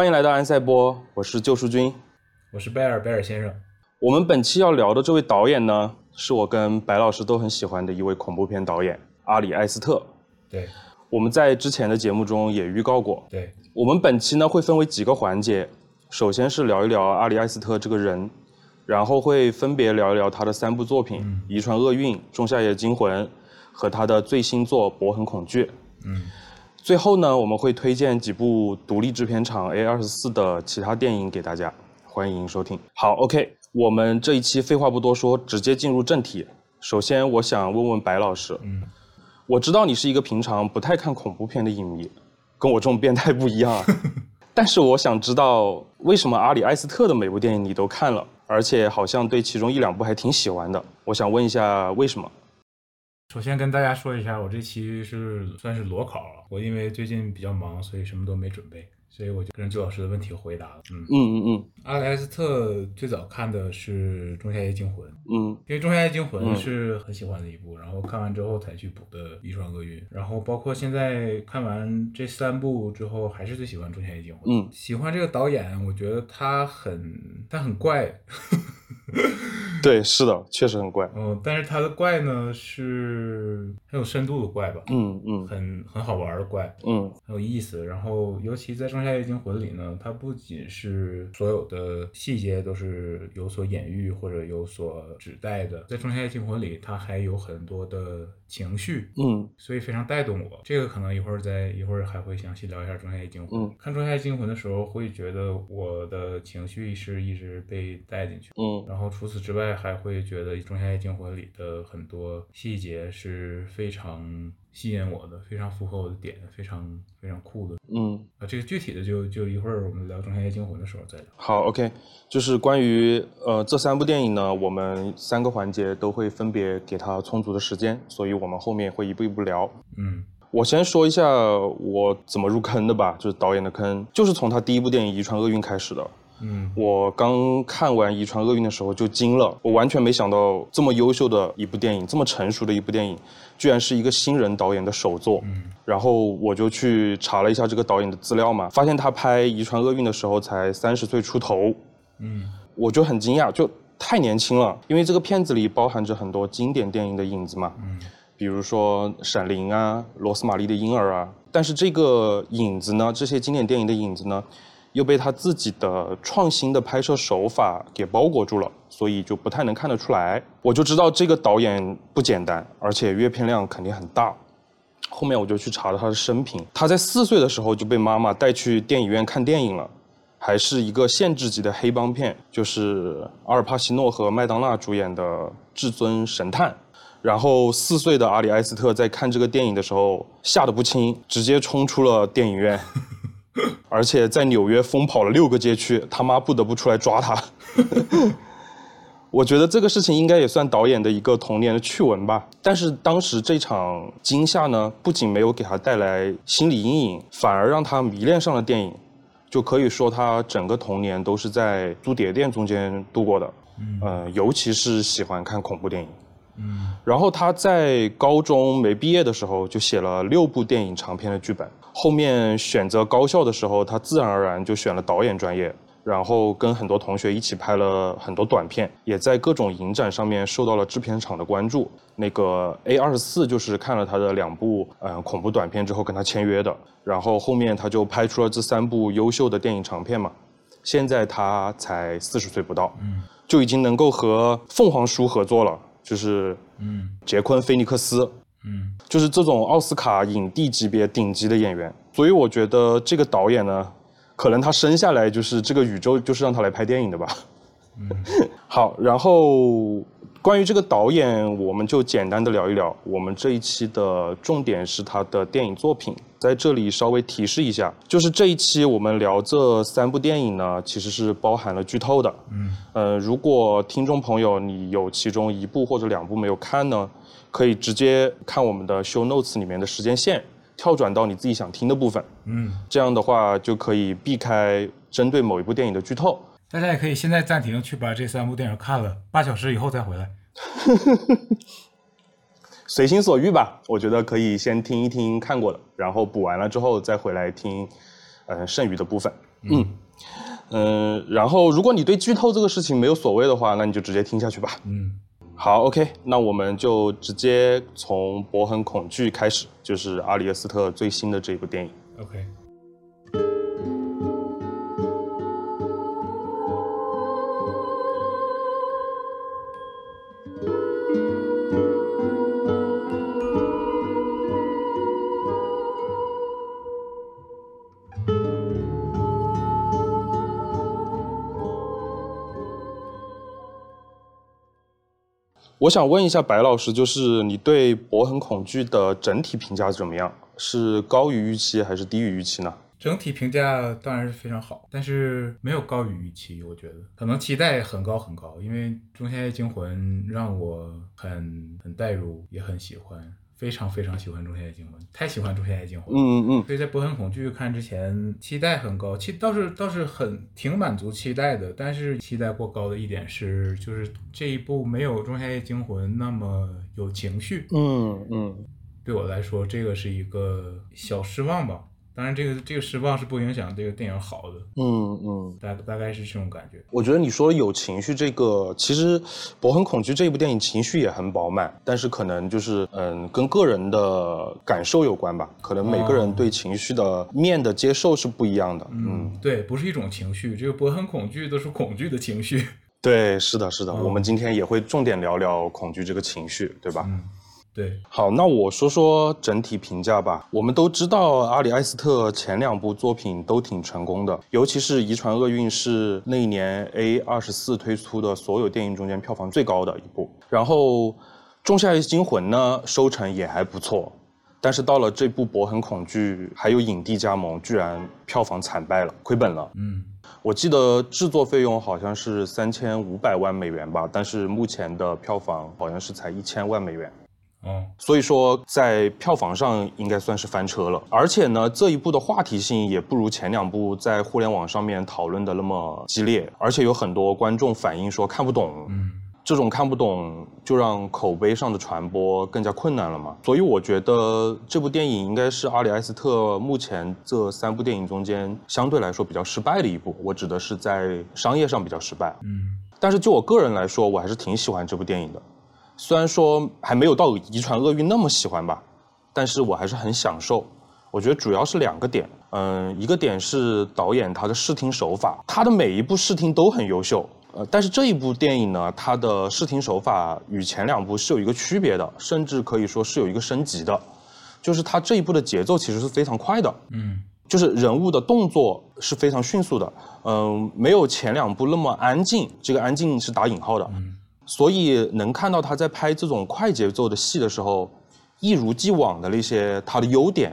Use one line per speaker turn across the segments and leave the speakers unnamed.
欢迎来到安赛波，我是救赎君，
我是贝尔贝尔先生。
我们本期要聊的这位导演呢，是我跟白老师都很喜欢的一位恐怖片导演阿里埃斯特。
对，
我们在之前的节目中也预告过。
对，
我们本期呢会分为几个环节，首先是聊一聊阿里埃斯特这个人，然后会分别聊一聊他的三部作品《遗传厄运》《仲夏夜惊魂》和他的最新作《博痕恐惧》。
嗯，
最后呢，我们会推荐几部独立制片厂 A 二十四的其他电影给大家，欢迎收听。好，OK，我们这一期废话不多说，直接进入正题。首先，我想问问白老师，
嗯，
我知道你是一个平常不太看恐怖片的影迷，跟我这种变态不一样啊。但是我想知道，为什么阿里艾斯特的每部电影你都看了，而且好像对其中一两部还挺喜欢的？我想问一下，为什么？
首先跟大家说一下，我这期是算是裸考了。我因为最近比较忙，所以什么都没准备，所以我就跟周老师的问题回答了。嗯。
嗯嗯嗯。
阿里埃斯特最早看的是《仲夏夜惊魂》，
嗯。
因为《仲夏夜惊魂
嗯》
是很喜欢的一部，然后看完之后才去补的《遗传厄运》，然后包括现在看完这三部之后，还是最喜欢《仲夏夜惊魂》。
嗯。
喜欢这个导演，我觉得他很他很怪，
对，是的，确实很怪。
嗯，但是它的怪呢是很有深度的怪吧，
嗯嗯
很很好玩的怪，
嗯
很有意思。然后尤其在《仲夏夜惊魂》里呢，它不仅是所有的细节都是有所隐喻或者有所指代的，在《仲夏夜惊魂》里，它还有很多的情绪，
嗯
所以非常带动我。这个可能一会儿再一会儿还会详细聊一下《仲夏夜惊魂》。
嗯
看《仲夏夜惊魂》的时候，会觉得我的情绪是一直被带进去。
嗯
然后除此之外，还会觉得《仲夏夜惊魂》里的很多细节是非常吸引我的，非常符合我的点，非常非常酷的。
嗯，
啊，这个具体的就就一会儿我们聊《仲夏夜惊魂》的时候再聊。
好，OK，就是关于呃这三部电影呢，我们三个环节都会分别给它充足的时间，所以我们后面会一步一步聊。
嗯
我先说一下我怎么入坑的吧，就是导演的坑，就是从他第一部电影《遗传厄运》开始的。
嗯
我刚看完《遗传厄运》的时候就惊了，我完全没想到这么优秀的一部电影，这么成熟的一部电影，居然是一个新人导演的首作。
嗯
然后我就去查了一下这个导演的资料嘛，发现他拍《遗传厄运》的时候才三十岁出头，
嗯
我就很惊讶，就太年轻了。因为这个片子里包含着很多经典电影的影子嘛，
嗯
比如说《闪灵》啊，《罗斯玛丽的婴儿》啊。但是这个影子呢，这些经典电影的影子呢，又被他自己的创新的拍摄手法给包裹住了，所以就不太能看得出来。我就知道这个导演不简单，而且阅片量肯定很大。后面我就去查了他的生平，他在四岁的时候就被妈妈带去电影院看电影了，还是一个限制级的黑帮片，就是阿尔帕西诺和麦当娜主演的《至尊神探》。然后四岁的阿里埃斯特在看这个电影的时候吓得不轻，直接冲出了电影院，而且在纽约疯跑了六个街区，他妈不得不出来抓他。我觉得这个事情应该也算导演的一个童年的趣闻吧。但是当时这场惊吓呢，不仅没有给他带来心理阴影，反而让他迷恋上了电影。就可以说他整个童年都是在租碟店中间度过的。
嗯
呃，尤其是喜欢看恐怖电影。
嗯
然后他在高中没毕业的时候就写了六部电影长片的剧本。后面选择高校的时候，他自然而然就选了导演专业。然后跟很多同学一起拍了很多短片，也在各种影展上面受到了制片厂的关注。那个 A 二十四就是看了他的两部呃恐怖短片之后跟他签约的，然后后面他就拍出了这三部优秀的电影长片嘛。现在他才四十岁不到，
嗯
就已经能够和凤凰叔合作了，就是
嗯
杰昆·菲尼克斯，
嗯
就是这种奥斯卡影帝级别顶级的演员。所以我觉得这个导演呢，可能他生下来就是这个宇宙就是让他来拍电影的吧。
嗯
好，然后关于这个导演，我们就简单的聊一聊。我们这一期的重点是他的电影作品，在这里稍微提示一下，就是这一期我们聊这三部电影呢，其实是包含了剧透的。
嗯
呃，如果听众朋友你有其中一部或者两部没有看呢，可以直接看我们的 show notes 里面的时间线，跳转到你自己想听的部分。
嗯，
这样的话就可以避开针对某一部电影的剧透。
大家也可以现在暂停，去把这三部电影看了，八小时以后再回来。
随心所欲吧，我觉得可以先听一听看过的，然后补完了之后再回来听，呃，剩余的部分。嗯嗯，然后如果你对剧透这个事情没有所谓的话，那你就直接听下去吧。
嗯，
好，OK，那我们就直接从《博很恐惧》开始，就是阿里耶斯特最新的这部电影。
OK，
我想问一下白老师，就是你对《博恒恐惧》的整体评价怎么样？是高于预期还是低于预期呢？
整体评价当然是非常好，但是没有高于预期，我觉得可能期待很高很高，因为《仲夏夜惊魂》让我很很代入，也很喜欢，非常非常喜欢《仲夏夜惊魂》，太喜欢《仲夏夜惊魂》。
嗯嗯
所以在《博很恐惧》看之前，期待很高，期倒是倒是很挺满足期待的，但是期待过高的一点是，就是这一部没有《仲夏夜惊魂》那么有情绪，
嗯嗯。
对我来说，这个是一个小失望吧。当然，这个这个失望是不影响这个电影好的，
嗯嗯，
大大概是这种感觉。
我觉得你说有情绪这个，其实《博很恐惧》这部电影情绪也很饱满，但是可能就是嗯，跟个人的感受有关吧。可能每个人对情绪的面的接受是不一样的。嗯，
对，不是一种情绪，这个博很恐惧都是恐惧的情绪。
对，是的，是的。我们今天也会重点聊聊恐惧这个情绪，对吧？
嗯，对，
好，那我说说整体评价吧。我们都知道阿里埃斯特前两部作品都挺成功的，尤其是《遗传厄运》是那一年 A 二十四推出的所有电影中间票房最高的一部。然后《仲夏夜惊魂》呢，收成也还不错，但是到了这部《博很恐惧》，还有影帝加盟，居然票房惨败了，亏本了。
嗯
我记得制作费用好像是三千五百万美元吧，但是目前的票房好像是才一千万美元。
哦，
所以说，在票房上应该算是翻车了。而且呢，这一部的话题性也不如前两部在互联网上面讨论的那么激烈，而且有很多观众反映说看不懂。
嗯
这种看不懂，就让口碑上的传播更加困难了嘛。所以我觉得这部电影应该是阿里埃斯特目前这三部电影中间相对来说比较失败的一部。我指的是在商业上比较失败。
嗯
但是就我个人来说，我还是挺喜欢这部电影的。虽然说还没有到《遗传厄运》那么喜欢吧，但是我还是很享受。我觉得主要是两个点，嗯，一个点是导演他的视听手法，他的每一部视听都很优秀。呃，但是这一部电影呢，它的视听手法与前两部是有一个区别的，甚至可以说是有一个升级的，就是它这一部的节奏其实是非常快的。
嗯
就是人物的动作是非常迅速的，嗯，没有前两部那么安静，这个安静是打引号的，
嗯
所以能看到他在拍这种快节奏的戏的时候，一如既往的那些他的优点，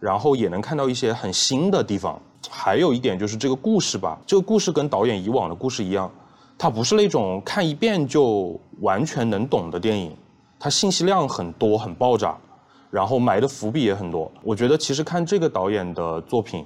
然后也能看到一些很新的地方。还有一点就是这个故事吧，这个故事跟导演以往的故事一样，它不是那种看一遍就完全能懂的电影，它信息量很多，很爆炸。然后埋的伏笔也很多。我觉得其实看这个导演的作品，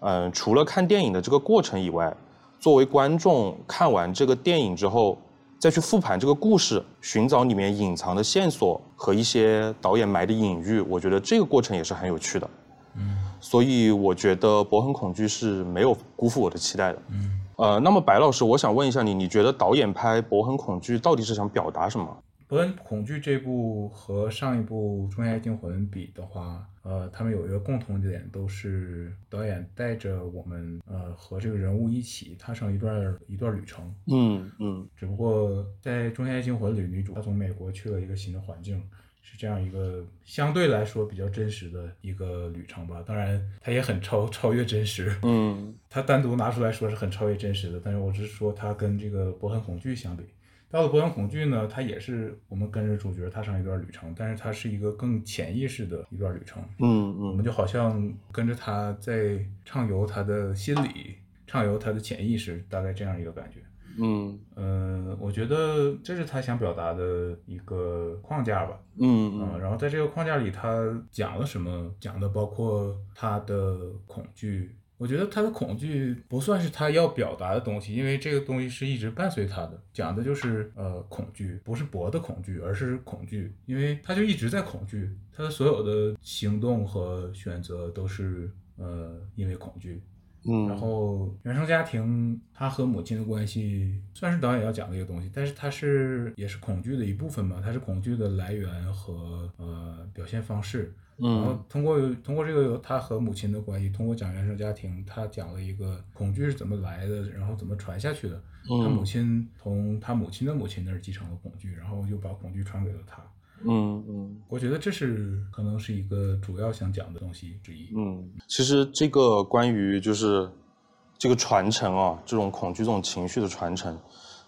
嗯、除了看电影的这个过程以外，作为观众看完这个电影之后，再去复盘这个故事，寻找里面隐藏的线索和一些导演埋的隐喻，我觉得这个过程也是很有趣的。
嗯
所以我觉得《博恒恐惧》是没有辜负我的期待的。
嗯，
呃，那么白老师，我想问一下你，你觉得导演拍《博恒恐惧》到底是想表达什么？
《博恩恐惧》这部和上一部《仲夏夜惊魂》比的话，呃，他们有一个共同点，都是导演带着我们，呃，和这个人物一起踏上一段一段旅程。
嗯嗯
只不过在《仲夏夜惊魂》里，女主她从美国去了一个新的环境，是这样一个相对来说比较真实的一个旅程吧。当然，它也很超 超越真实。
嗯
它单独拿出来说是很超越真实的，但是我只是说它跟这个《博很恐惧》相比，到了《博很恐惧》呢，它也是我们跟着主角踏上一段旅程，但是它是一个更潜意识的一段旅程，
嗯嗯
我们就好像跟着他在畅游他的心理，畅游他的潜意识，大概这样一个感觉。
嗯
呃，我觉得这是他想表达的一个框架吧。
嗯
嗯，然后在这个框架里，他讲了什么？讲的包括他的恐惧。我觉得他的恐惧不算是他要表达的东西，因为这个东西是一直伴随他的，讲的就是呃恐惧，不是博的恐惧，而是恐惧，因为他就一直在恐惧，他的所有的行动和选择都是呃因为恐惧。嗯，然后原生家庭他和母亲的关系算是导演要讲的一个东西，但是他是也是恐惧的一部分嘛，他是恐惧的来源和呃表现方式。然后通过通过这个他和母亲的关系，通过讲原生家庭，他讲了一个恐惧是怎么来的，然后怎么传下去的。他母亲从他母亲的母亲那儿继承了恐惧，然后又把恐惧传给了他。
嗯嗯，
我觉得这是可能是一个主要想讲的东西之一。
嗯，其实这个关于就是这个传承啊，这种恐惧、这种情绪的传承，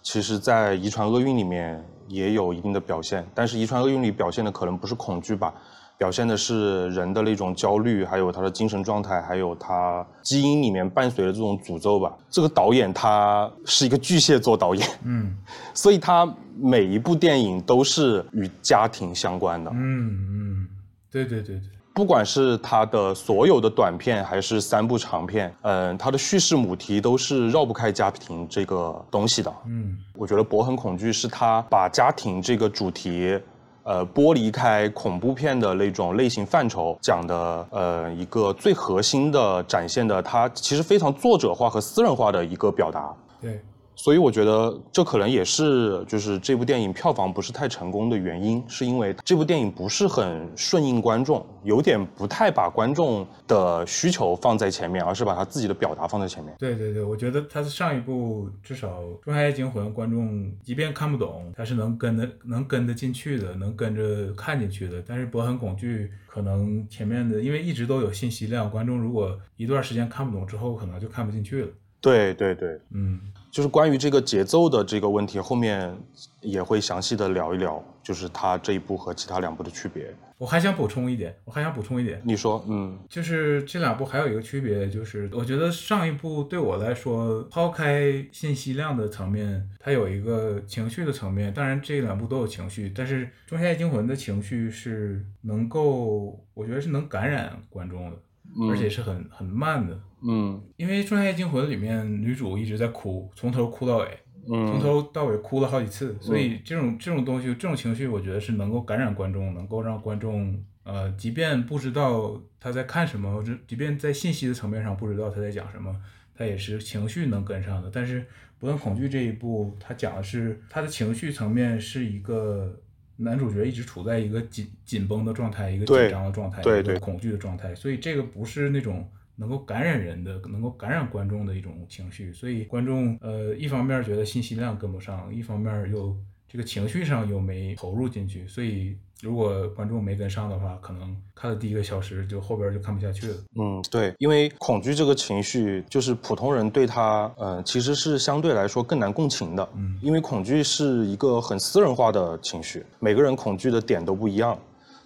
其实在遗传厄运里面也有一定的表现，但是遗传厄运里表现的可能不是恐惧吧。表现的是人的那种焦虑，还有他的精神状态，还有他基因里面伴随的这种诅咒吧。这个导演他是一个巨蟹座导演，
嗯，
所以他每一部电影都是与家庭相关的，
嗯嗯，对对对对，
不管是他的所有的短片还是三部长片，嗯，他的叙事母题都是绕不开家庭这个东西的，
嗯，
我觉得《博很恐惧》是他把家庭这个主题。呃，剥离开恐怖片的那种类型范畴，讲的呃一个最核心的展现的，它其实非常作者化和私人化的一个表达。
对。
所以我觉得这可能也是就是这部电影票房不是太成功的原因，是因为这部电影不是很顺应观众，有点不太把观众的需求放在前面，而是把他自己的表达放在前面。
对对对，我觉得他上一部至少《中夏夜惊魂》，观众即便看不懂，他是能跟得能跟得进去的，能跟着看进去的。但是《博很恐惧》可能前面的因为一直都有信息量，观众如果一段时间看不懂之后，可能就看不进去了。
对对对，
嗯。
就是关于这个节奏的这个问题，后面也会详细的聊一聊，就是它这一部和其他两部的区别。
我还想补充一点，我还想补充一点。
你说，嗯，
就是这两部还有一个区别，就是我觉得上一部对我来说，抛开信息量的层面，它有一个情绪的层面。当然，这两部都有情绪，但是《仲夏夜惊魂》的情绪是能够，我觉得是能感染观众的，而且是很很慢的。
嗯，
因为《仲夏夜惊魂》里面女主一直在哭，从头哭到尾，从头到尾哭了好几次，所以这种这种东西，这种情绪，我觉得是能够感染观众，能够让观众，呃，即便不知道他在看什么，或者即便在信息的层面上不知道他在讲什么，他也是情绪能跟上的。但是《不断恐惧》这一部，他讲的是他的情绪层面是一个男主角一直处在一个紧紧绷的状态，一个紧张的状态，
对对，
恐惧的状态，所以这个不是那种。能够感染人的，能够感染观众的一种情绪，所以观众呃一方面觉得信息量跟不上，一方面又这个情绪上又没投入进去，所以如果观众没跟上的话，可能看了第一个小时就后边就看不下去了。
嗯，对，因为恐惧这个情绪，就是普通人对他，呃，其实是相对来说更难共情的。
嗯，
因为恐惧是一个很私人化的情绪，每个人恐惧的点都不一样。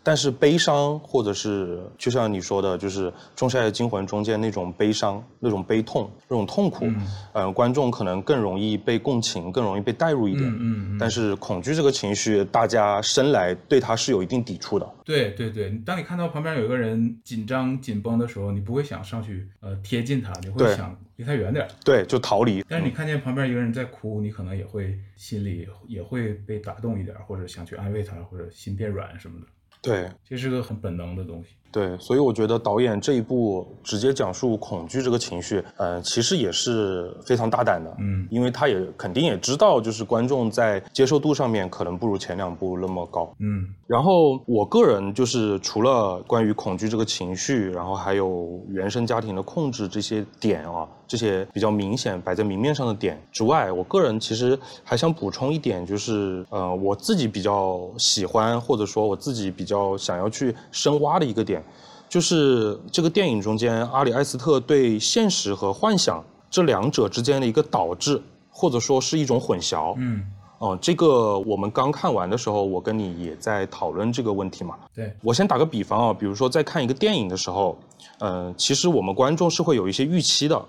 但是悲伤，或者是就像你说的，就是《仲夏夜惊魂》中间那种悲伤、那种悲痛、那种痛苦，嗯，观众可能更容易被共情，更容易被带入一点。
嗯
嗯。但是恐惧这个情绪，大家生来对它是有一定抵触的。
对对对，当你看到旁边有一个人紧张紧绷的时候，你不会想上去呃贴近他，你会想离他远点。
对，就逃离。
但是你看见旁边一个人在哭，你可能也会心里也会被打动一点，或者想去安慰他，或者心变软什么的。
对，
这是个很本能的东西。
对，所以我觉得导演这一部直接讲述恐惧这个情绪，呃，其实也是非常大胆的，
嗯，
因为他也肯定也知道，就是观众在接受度上面可能不如前两部那么高，
嗯。
然后我个人就是除了关于恐惧这个情绪，然后还有原生家庭的控制这些点啊，这些比较明显摆在明面上的点之外，我个人其实还想补充一点，就是呃，我自己比较喜欢或者说我自己比较想要去深挖的一个点。就是这个电影中间，阿里埃斯特对现实和幻想这两者之间的一个导致，或者说是一种混淆。
嗯，
哦，这个我们刚看完的时候，我跟你也在讨论这个问题嘛。
对，
我先打个比方啊，比如说在看一个电影的时候，嗯，其实我们观众是会有一些预期的。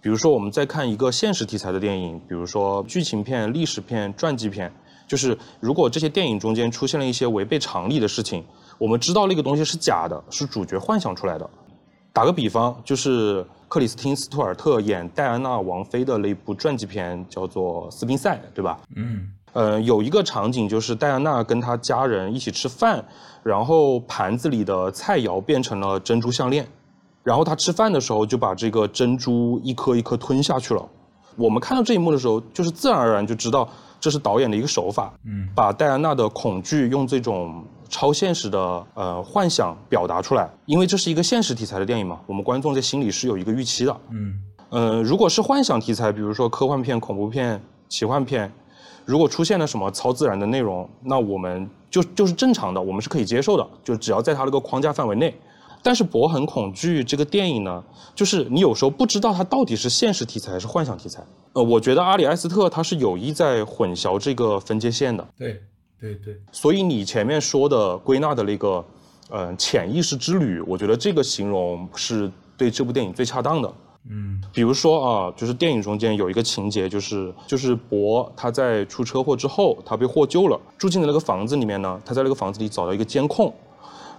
比如说我们在看一个现实题材的电影，比如说剧情片、历史片、传记片，就是如果这些电影中间出现了一些违背常理的事情。我们知道那个东西是假的，是主角幻想出来的。打个比方，就是克里斯汀·斯图尔特演戴安娜王妃的那部传记片，叫做《斯宾塞》，对吧？
嗯。
呃，有一个场景就是戴安娜跟她家人一起吃饭，然后盘子里的菜肴变成了珍珠项链。然后她吃饭的时候就把这个珍珠一颗一颗吞下去了。我们看到这一幕的时候，就是自然而然就知道这是导演的一个手法，
嗯
把戴安娜的恐惧用这种超现实的呃幻想表达出来。因为这是一个现实题材的电影嘛，我们观众在心里是有一个预期的。
嗯
呃，如果是幻想题材，比如说科幻片、恐怖片、奇幻片，如果出现了什么超自然的内容，那我们就就是正常的，我们是可以接受的，就只要在它那个框架范围内。但是《博很恐惧》这个电影呢，就是你有时候不知道它到底是现实题材还是幻想题材。呃，我觉得阿里埃斯特他是有意在混淆这个分界线的，
对对对，
所以你前面说的归纳的那个，呃，潜意识之旅，我觉得这个形容是对这部电影最恰当的。
嗯
比如说啊，就是电影中间有一个情节，就是就是博他在出车祸之后，他被获救了，住进的那个房子里面呢，他在那个房子里找到一个监控，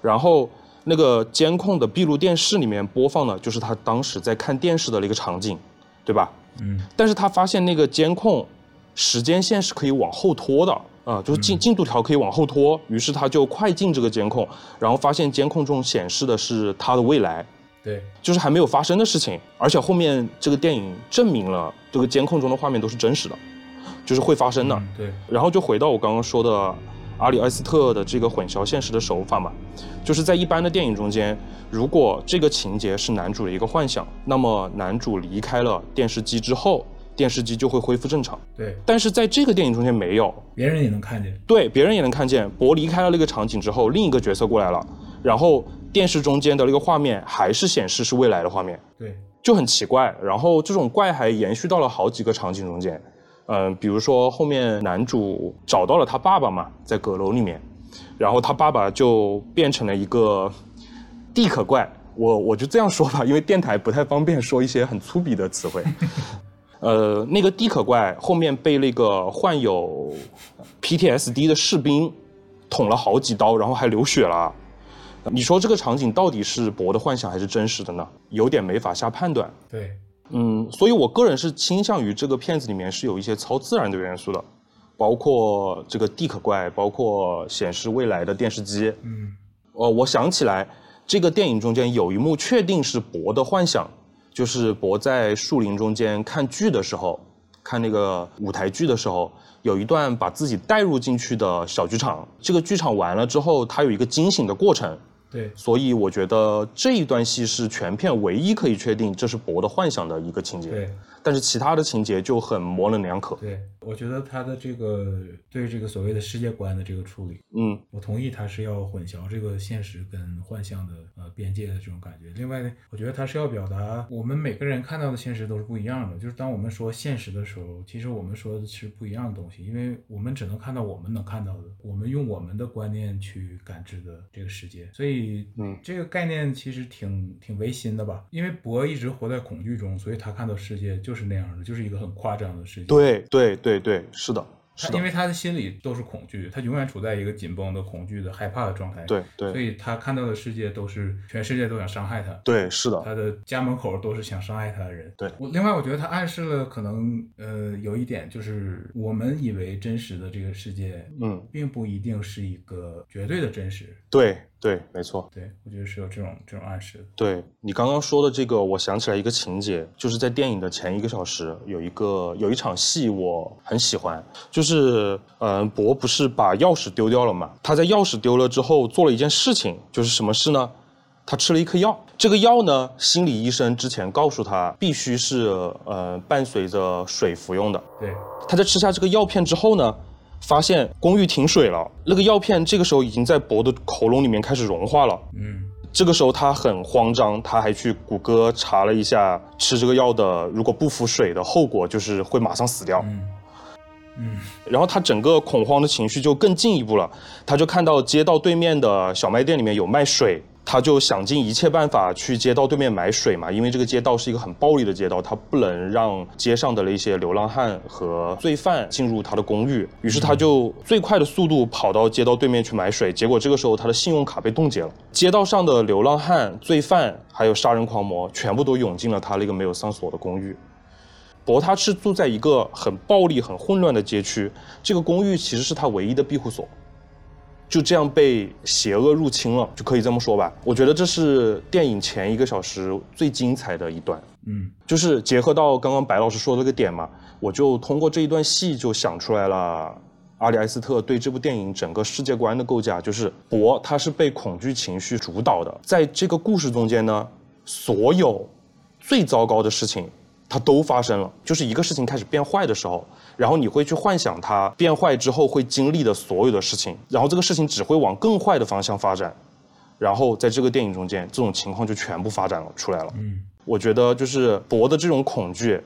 然后那个监控的闭路电视里面播放的就是他当时在看电视的那个场景，对吧？
嗯
但是他发现那个监控时间线是可以往后拖的啊，就是进进度条可以往后拖，于是他就快进这个监控，然后发现监控中显示的是他的未来，
对，
就是还没有发生的事情，而且后面这个电影证明了这个监控中的画面都是真实的，就是会发生的。
嗯对，
然后就回到我刚刚说的阿里埃斯特的这个混淆现实的手法嘛，就是在一般的电影中间，如果这个情节是男主的一个幻想，那么男主离开了电视机之后，电视机就会恢复正常。
对，
但是在这个电影中间没有，
别人也能看见。
对，别人也能看见，博离开了那个场景之后，另一个角色过来了，然后电视中间的那个画面还是显示是未来的画面，
对，
就很奇怪。然后这种怪还延续到了好几个场景中间，嗯、比如说后面男主找到了他爸爸嘛，在阁楼里面，然后他爸爸就变成了一个地壳怪。我我就这样说吧，因为电台不太方便说一些很粗鄙的词汇。呃，那个地壳怪后面被那个患有 PTSD 的士兵捅了好几刀，然后还流血了。你说这个场景到底是博的幻想还是真实的呢？有点没法下判断。
对，
嗯，所以我个人是倾向于这个片子里面是有一些超自然的元素的，包括这个地壳怪，包括显示未来的电视机。
嗯
呃，我想起来，这个电影中间有一幕确定是博的幻想，就是博在树林中间看剧的时候，看那个舞台剧的时候，有一段把自己带入进去的小剧场。这个剧场完了之后，它有一个惊醒的过程，
对，
所以我觉得这一段戏是全片唯一可以确定这是博的幻想的一个情节。
对，
但是其他的情节就很模棱两可。
对，我觉得他的这个对这个所谓的世界观的这个处理，
嗯
我同意他是要混淆这个现实跟幻象的呃边界的这种感觉。另外呢，我觉得他是要表达我们每个人看到的现实都是不一样的。就是当我们说现实的时候，其实我们说的是不一样的东西，因为我们只能看到我们能看到的，我们用我们的观念去感知的这个世界。所以，
嗯
这个概念其实挺挺违心的吧？因为博一直活在恐惧中，所以他看到世界就是那样的，就是一个很夸张的事情。
对对对对，是的，是的，
他因为他的心里都是恐惧，他永远处在一个紧绷的、恐惧的、害怕的状态。，
对对
所以他看到的世界都是全世界都想伤害他，
对，是的，
他的家门口都是想伤害他的人。
对
我另外我觉得他暗示了可能呃有一点就是我们以为真实的这个世界，
嗯，
并不一定是一个绝对的真实。
对对，没错。
对我觉得是有这种这种暗示的。
对你刚刚说的这个，我想起来一个情节，就是在电影的前一个小时，有一个有一场戏我很喜欢，就是嗯、呃博不是把钥匙丢掉了嘛？他在钥匙丢了之后做了一件事情，就是什么事呢？他吃了一颗药，这个药呢，心理医生之前告诉他必须是呃伴随着水服用的。
对
他在吃下这个药片之后呢，发现公寓停水了，那个药片这个时候已经在博的喉咙里面开始融化了。
嗯
这个时候他很慌张，他还去谷歌查了一下吃这个药的，如果不服水的后果就是会马上死掉。
嗯嗯。
然后他整个恐慌的情绪就更进一步了，他就看到街道对面的小卖店里面有卖水，他就想尽一切办法去街道对面买水嘛，因为这个街道是一个很暴力的街道，他不能让街上的那些流浪汉和罪犯进入他的公寓，于是他就最快的速度跑到街道对面去买水，结果这个时候他的信用卡被冻结了，街道上的流浪汉、罪犯还有杀人狂魔全部都涌进了他那个没有上锁的公寓。博他是住在一个很暴力、很混乱的街区，这个公寓其实是他唯一的庇护所。就这样被邪恶入侵了，就可以这么说吧。我觉得这是电影前一个小时最精彩的一段。
嗯
就是结合到刚刚白老师说的那个点嘛，我就通过这一段戏就想出来了。阿里埃斯特对这部电影整个世界观的构架，就是博他是被恐惧情绪主导的，在这个故事中间呢，所有最糟糕的事情它都发生了，就是一个事情开始变坏的时候，然后你会去幻想它变坏之后会经历的所有的事情，然后这个事情只会往更坏的方向发展，然后在这个电影中间，这种情况就全部发展了出来了。
嗯
我觉得就是博的这种恐惧，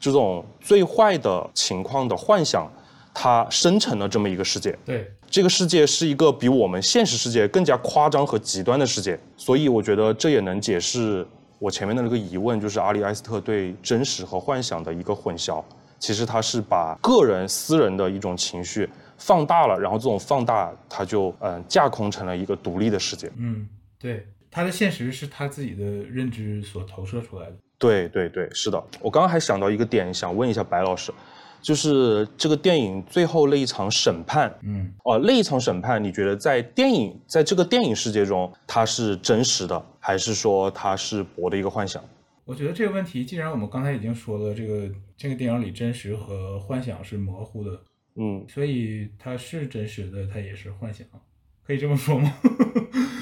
这种最坏的情况的幻想，它生成了这么一个世界。
对，
这个世界是一个比我们现实世界更加夸张和极端的世界，所以我觉得这也能解释我前面的那个疑问，就是阿里埃斯特对真实和幻想的一个混淆。其实他是把个人私人的一种情绪放大了，然后这种放大，他就嗯架空成了一个独立的世界。
嗯对，他的现实是他自己的认知所投射出来的。
对对对，是的。我刚刚还想到一个点，想问一下白老师，就是这个电影最后那一场审判，
嗯
哦、那一场审判，你觉得在电影在这个电影世界中它是真实的，还是说它是博的一个幻想？
我觉得这个问题，既然我们刚才已经说了，这个这个电影里真实和幻想是模糊的，
嗯
所以它是真实的，它也是幻想，可以这么说吗？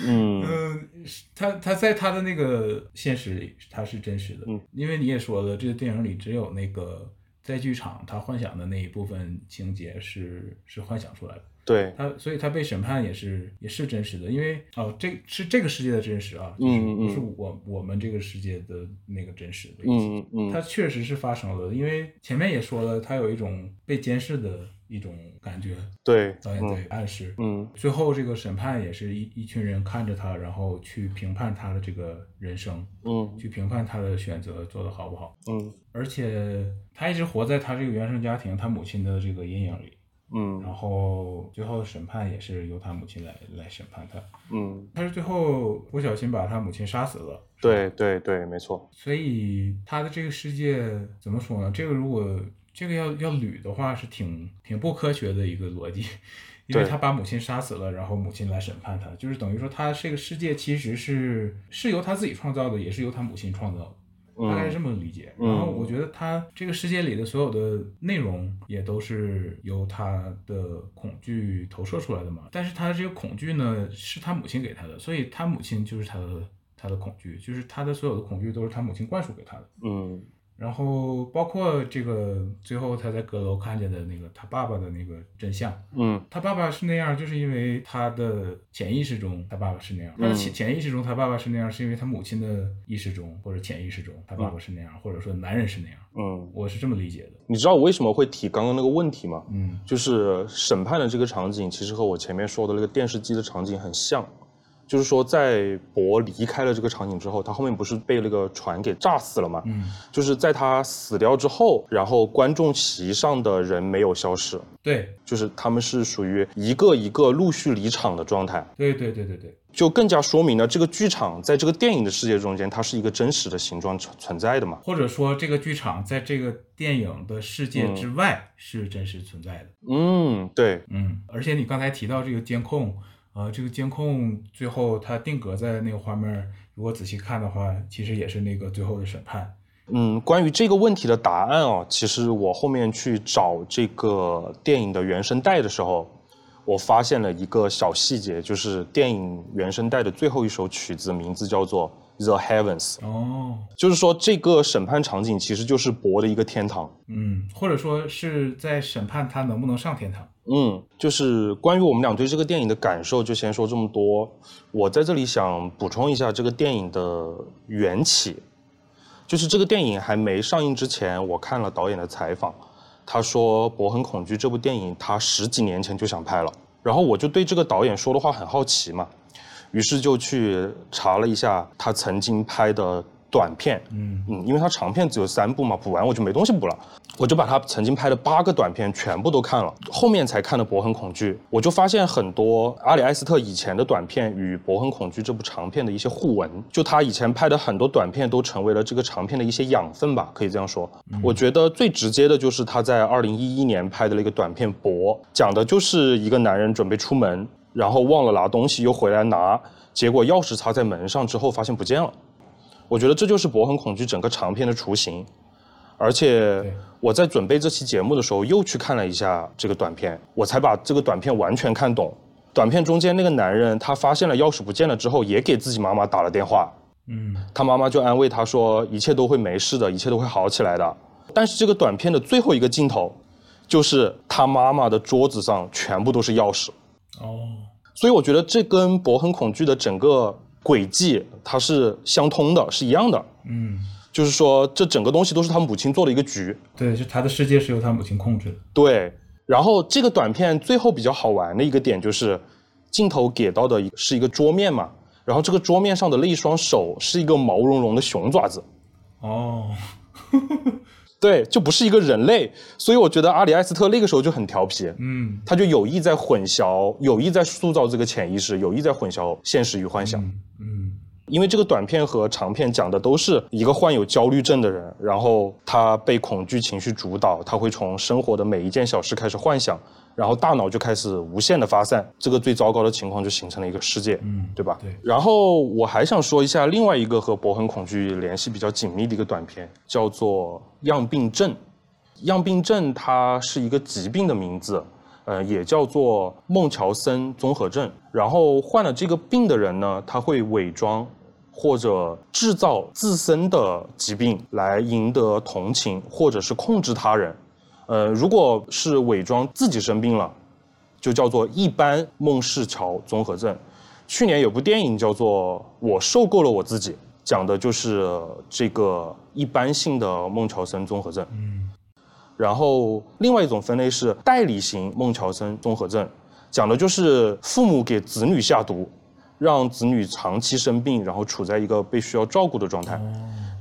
嗯
嗯，他他在他的那个现实里，他是真实的。
嗯，
因为你也说了，这个电影里只有那个在剧场他幻想的那一部分情节是是幻想出来的。
对，
他所以他被审判也是也是真实的，因为哦，这是这个世界的真实啊，就是不是我我们这个世界的那个真实的一切。
嗯嗯
它确实是发生了，因为前面也说了，他有一种被监视的一种感觉，
对，
导演在暗示。
嗯
最后这个审判也是一一群人看着他，然后去评判他的这个人生，
嗯
去评判他的选择做得好不好。
嗯
而且他一直活在他这个原生家庭，他母亲的这个阴影里。
嗯
然后最后审判也是由他母亲来来审判他。
嗯，
他是最后不小心把他母亲杀死了。
对对对，没错，
所以他的这个世界怎么说呢？这个如果这个要要捋的话，是挺挺不科学的一个逻辑，因为他把母亲杀死了，然后母亲来审判他，就是等于说他这个世界其实是是由他自己创造的，也是由他母亲创造的。大概是这么理解，
嗯
然后我觉得他这个世界里的所有的内容也都是由他的恐惧投射出来的嘛。但是他这个恐惧呢，是他母亲给他的，所以他母亲就是他的他的恐惧，就是他的所有的恐惧都是他母亲灌输给他的。
嗯
然后包括这个最后他在阁楼看见的那个他爸爸的那个真相，
嗯
他爸爸是那样，就是因为他的潜意识中他爸爸是那样，他的潜潜意识中他爸爸是那样，是因为他母亲的意识中或者潜意识中他爸爸是那样，或者说男人是那样，
嗯，
我是这么理解的。
你知道我为什么会提刚刚那个问题吗？
嗯
就是审判的这个场景，其实和我前面说的那个电视机的场景很像。就是说，在博离开了这个场景之后，他后面不是被那个船给炸死了吗？
嗯，
就是在他死掉之后，然后观众席上的人没有消失，
对。
就是他们是属于一个一个陆续离场的状态，
对对对对对，
就更加说明了这个剧场在这个电影的世界中间，它是一个真实的形状存存在的嘛。
或者说这个剧场在这个电影的世界之外是真实存在的。
嗯，对，
嗯，而且你刚才提到这个监控，呃，这个监控最后它定格在那个画面，如果仔细看的话，其实也是那个最后的审判。
嗯，关于这个问题的答案哦，其实我后面去找这个电影的原声带的时候，我发现了一个小细节，就是电影原声带的最后一首曲子名字叫做《The Heavens》，
哦，
就是说这个审判场景其实就是博的一个天堂。
嗯，或者说是在审判他能不能上天堂。
嗯，就是关于我们俩对这个电影的感受，就先说这么多。我在这里想补充一下这个电影的缘起，就是这个电影还没上映之前，我看了导演的采访，他说《博很恐惧》这部电影他十几年前就想拍了，然后我就对这个导演说的话很好奇嘛，于是就去查了一下他曾经拍的短片，
嗯
嗯，因为它长片只有三部嘛，补完我就没东西补了，我就把他曾经拍的八个短片全部都看了，后面才看的《博很恐惧》，我就发现很多阿里埃斯特以前的短片与《博很恐惧》这部长片的一些互文，就他以前拍的很多短片都成为了这个长片的一些养分吧，可以这样说。我觉得最直接的就是他在二零一一年拍的那个短片《博》，讲的就是一个男人准备出门。然后忘了拿东西，又回来拿，结果钥匙插在门上之后发现不见了。我觉得这就是《博很恐惧》整个长片的雏形。而且我在准备这期节目的时候，又去看了一下这个短片，我才把这个短片完全看懂。短片中间那个男人，他发现了钥匙不见了之后，也给自己妈妈打了电话。嗯，他妈妈就安慰他说：“一切都会没事的，一切都会好起来的。”但是这个短片的最后一个镜头，就是他妈妈的桌子上全部都是钥匙。哦，所以我觉得这跟《博很恐惧》的整个轨迹它是相通的，是一样的。嗯。就是说，这整个东西都是他母亲做的一个局。
对，就他的世界是由他母亲控制的。
对，然后这个短片最后比较好玩的一个点就是，镜头给到的是一个桌面嘛，然后这个桌面上的那一双手是一个毛茸茸的熊爪子。哦，对，就不是一个人类，所以我觉得阿里埃斯特那个时候就很调皮。嗯，他就有意在混淆，有意在塑造这个潜意识，有意在混淆现实与幻想。嗯。因为这个短片和长片讲的都是一个患有焦虑症的人，然后他被恐惧情绪主导，他会从生活的每一件小事开始幻想，然后大脑就开始无限的发散，这个最糟糕的情况就形成了一个世界，嗯，对吧？
对。
然后我还想说一下另外一个和博恒恐惧联系比较紧密的一个短片，叫做样病症。样病症它是一个疾病的名字。呃，也叫做孟乔森综合症。然后患了这个病的人呢，他会伪装或者制造自身的疾病来赢得同情，或者是控制他人。呃，如果是伪装自己生病了，就叫做一般孟氏桥综合症。去年有部电影叫做《我受够了我自己》，讲的就是这个一般性的孟乔森综合症。嗯。然后，另外一种分类是代理型孟乔森综合症，讲的就是父母给子女下毒，让子女长期生病，然后处在一个被需要照顾的状态。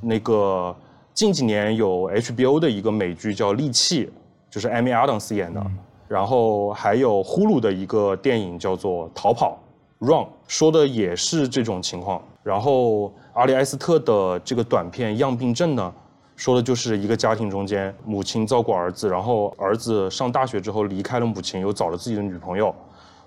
那个近几年有 HBO 的一个美剧叫《利器》，就是 Amy Adams 演的。然后还有呼噜的一个电影叫做《逃跑》，Run，说的也是这种情况。然后阿里埃斯特的这个短片《样病症》呢？说的就是一个家庭中间，母亲照顾儿子，然后儿子上大学之后离开了母亲，又找了自己的女朋友，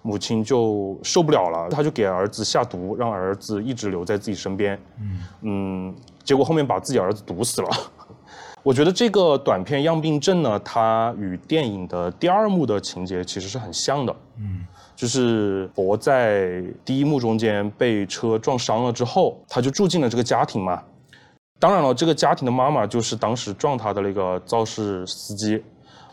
母亲就受不了了，她就给儿子下毒，让儿子一直留在自己身边。嗯嗯，结果后面把自己儿子毒死了。我觉得这个短片《样病症》呢，它与电影的第二幕的情节其实是很像的。嗯，就是博在第一幕中间被车撞伤了之后，他就住进了这个家庭嘛。当然了，这个家庭的妈妈就是当时撞他的那个肇事司机，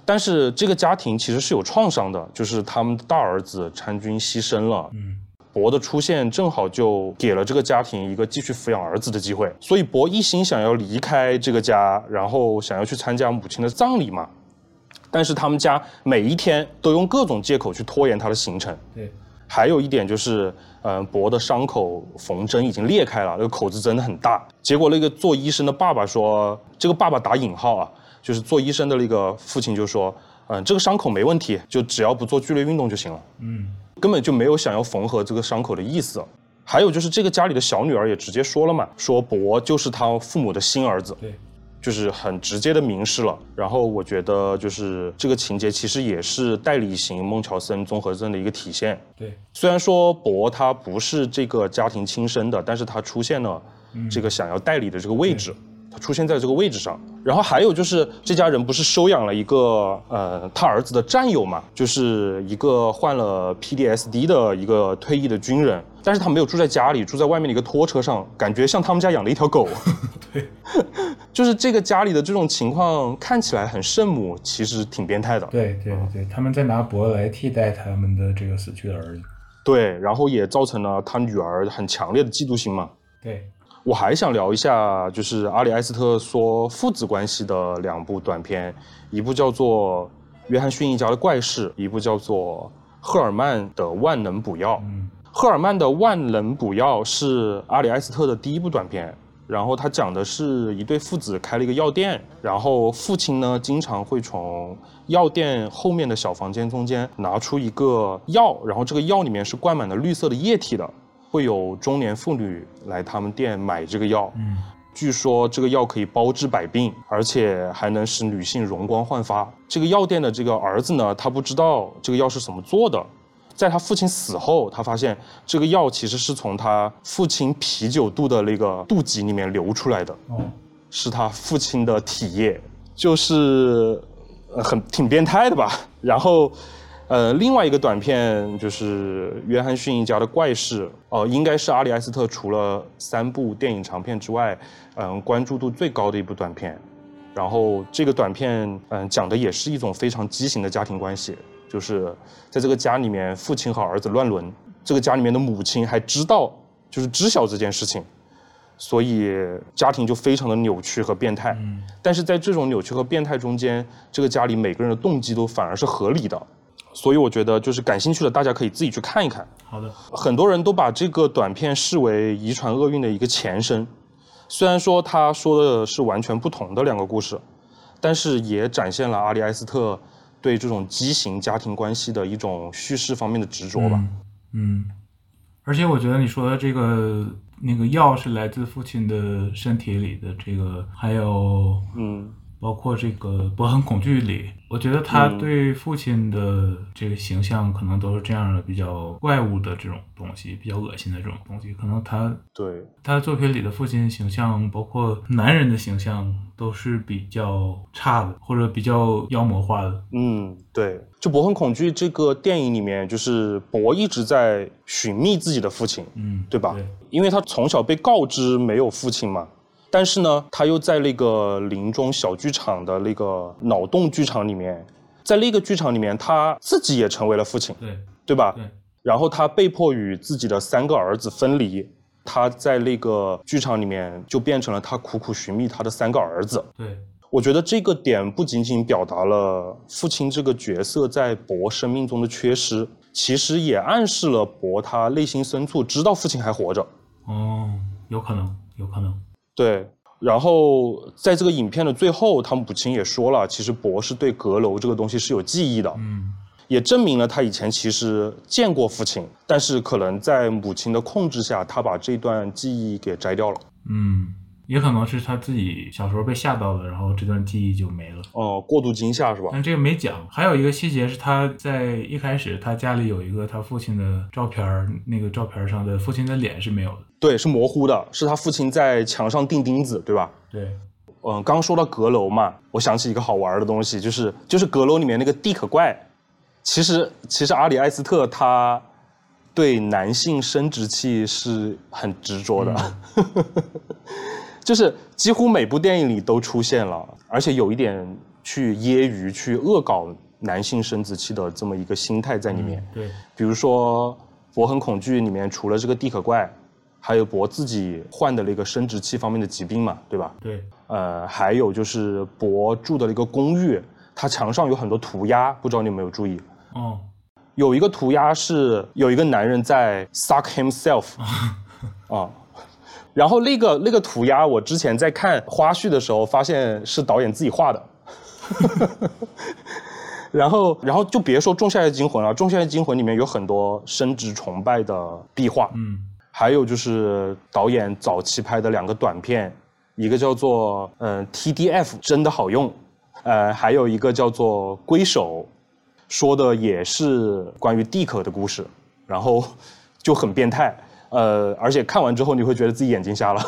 但是这个家庭其实是有创伤的，就是他们大儿子参军牺牲了。嗯，博的出现正好就给了这个家庭一个继续抚养儿子的机会，所以博一心想要离开这个家，然后想要去参加母亲的葬礼嘛。但是他们家每一天都用各种借口去拖延他的行程。
对。
还有一点就是，嗯，博的伤口缝针已经裂开了，那个口子真的很大。结果那个做医生的爸爸说，这个爸爸打引号啊，就是做医生的那个父亲就说，嗯，这个伤口没问题，就只要不做剧烈运动就行了。嗯，根本就没有想要缝合这个伤口的意思。还有就是这个家里的小女儿也直接说了嘛，说博就是他父母的新儿子。
对。
就是很直接的明示了，然后我觉得就是这个情节其实也是代理型孟乔森综合症的一个体现。
对，
虽然说博他不是这个家庭亲生的，但是他出现了这个想要代理的这个位置。他出现在这个位置上，然后还有就是这家人不是收养了一个呃他儿子的战友嘛，就是一个患了 PDSD 的一个退役的军人，但是他没有住在家里，住在外面的一个拖车上，感觉像他们家养了一条狗。
对，
就是这个家里的这种情况看起来很圣母，其实挺变态的。
对对对，他们在拿博来替代他们的这个死去的儿子。
对，然后也造成了他女儿很强烈的嫉妒心嘛。
对。
我还想聊一下，就是阿里埃斯特说父子关系的两部短片，一部叫做《约翰逊一家的怪事》，一部叫做《赫尔曼的万能补药》。嗯，赫尔曼的万能补药是阿里埃斯特的第一部短片，然后他讲的是一对父子开了一个药店，然后父亲呢经常会从药店后面的小房间中间拿出一个药，然后这个药里面是灌满了绿色的液体的。会有中年妇女来他们店买这个药，嗯，据说这个药可以包治百病，而且还能使女性容光焕发。这个药店的这个儿子呢，他不知道这个药是怎么做的，在他父亲死后，他发现这个药其实是从他父亲啤酒肚的那个肚脐里面流出来的，
哦，
是他父亲的体液，就是呃很挺变态的吧。然后，呃，另外一个短片就是约翰逊一家的怪事，哦、应该是阿里埃斯特除了三部电影长片之外，嗯、关注度最高的一部短片。然后这个短片，嗯，讲的也是一种非常畸形的家庭关系，就是在这个家里面，父亲和儿子乱伦，这个家里面的母亲还知道，就是知晓这件事情，所以家庭就非常的扭曲和变态。
嗯
但是在这种扭曲和变态中间，这个家里每个人的动机都反而是合理的，所以我觉得就是感兴趣的大家可以自己去看一看。
好的，
很多人都把这个短片视为遗传厄运的一个前身，虽然说他说的是完全不同的两个故事，但是也展现了阿里埃斯特对这种畸形家庭关系的一种叙事方面的执着吧。
嗯，而且我觉得你说的这个那个药是来自父亲的身体里的，这个还有
嗯
包括这个《博很恐惧》里，我觉得他
嗯
对父亲的这个形象可能都是这样的，比较怪物的这种东西，比较恶心的这种东西。可能他
对，
他作品里的父亲形象，包括男人的形象，都是比较差的，或者比较妖魔化的。
嗯对。就《博很恐惧》这个电影里面，就是博一直在寻觅自己的父亲，
嗯，
对吧？
对，
因为他从小被告知没有父亲嘛，但是呢，他又在那个林中小剧场的那个脑洞剧场里面，在那个剧场里面，他自己也成为了父亲，
对，
对吧？
对，
然后他被迫与自己的三个儿子分离，他在那个剧场里面就变成了他苦苦寻觅他的三个儿子。
对，
我觉得这个点不仅仅表达了父亲这个角色在博生命中的缺失，其实也暗示了博他内心深处知道父亲还活着。
哦，有可能，有可能。
对，然后在这个影片的最后，他母亲也说了，其实博士对阁楼这个东西是有记忆的，
嗯。
也证明了他以前其实见过父亲，但是可能在母亲的控制下，他把这段记忆给摘掉了。
嗯，也可能是他自己小时候被吓到了，然后这段记忆就没了。
哦、过度惊吓是吧？
但这个没讲。还有一个细节是他在一开始他家里有一个他父亲的照片儿，那个照片上的父亲的脸是没有的。
对，是模糊的，是他父亲在墙上钉钉子，对吧？
对，
嗯，刚刚说到阁楼嘛，我想起一个好玩的东西，就是就是阁楼里面那个地可怪，其实其实阿里埃斯特他对男性生殖器是很执着的，就是几乎每部电影里都出现了，而且有一点去揶揄、去恶搞男性生殖器的这么一个心态在里面。
对，
比如说《博很恐惧》里面，除了这个蒂可怪，还有博自己患的那个生殖器方面的疾病嘛，对吧？
对，
呃，还有就是博住的那个公寓，它墙上有很多涂鸦，不知道你有没有注意？
哦，
有一个涂鸦是有一个男人在 suck himself，啊，然后那个那个涂鸦，我之前在看花絮的时候发现是导演自己画的，然后然后就别说《仲夏夜惊魂》了，《仲夏夜惊魂》里面有很多生殖崇拜的壁画，
嗯。
还有就是导演早期拍的两个短片，一个叫做嗯、呃 TDF 真的好用，呃，还有一个叫做龟手，说的也是关于 Dick 的故事，然后就很变态，呃，而且看完之后你会觉得自己眼睛瞎了，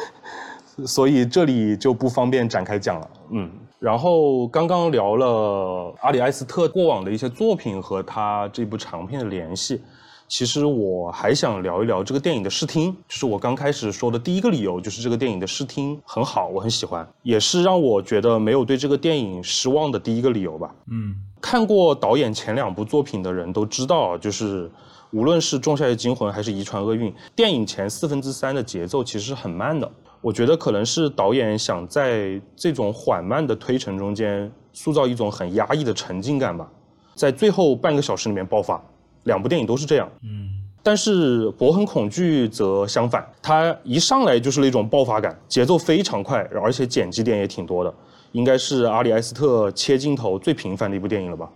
所以这里就不方便展开讲了，嗯。然后刚刚聊了阿里埃斯特过往的一些作品和他这部长片的联系，其实我还想聊一聊这个电影的视听，就是我刚开始说的第一个理由，就是这个电影的视听很好，我很喜欢，也是让我觉得没有对这个电影失望的第一个理由吧。
嗯
看过导演前两部作品的人都知道，就是无论是《仲夏夜惊魂》还是《遗传厄运》，电影前四分之三的节奏其实是很慢的。我觉得可能是导演想在这种缓慢的推陈中间塑造一种很压抑的沉浸感吧，在最后半个小时里面爆发。两部电影都是这样。
嗯
但是《博很恐惧》则相反，它一上来就是那种爆发感，节奏非常快，而且剪辑点也挺多的，应该是阿里埃斯特切镜头最频繁的一部电影了吧。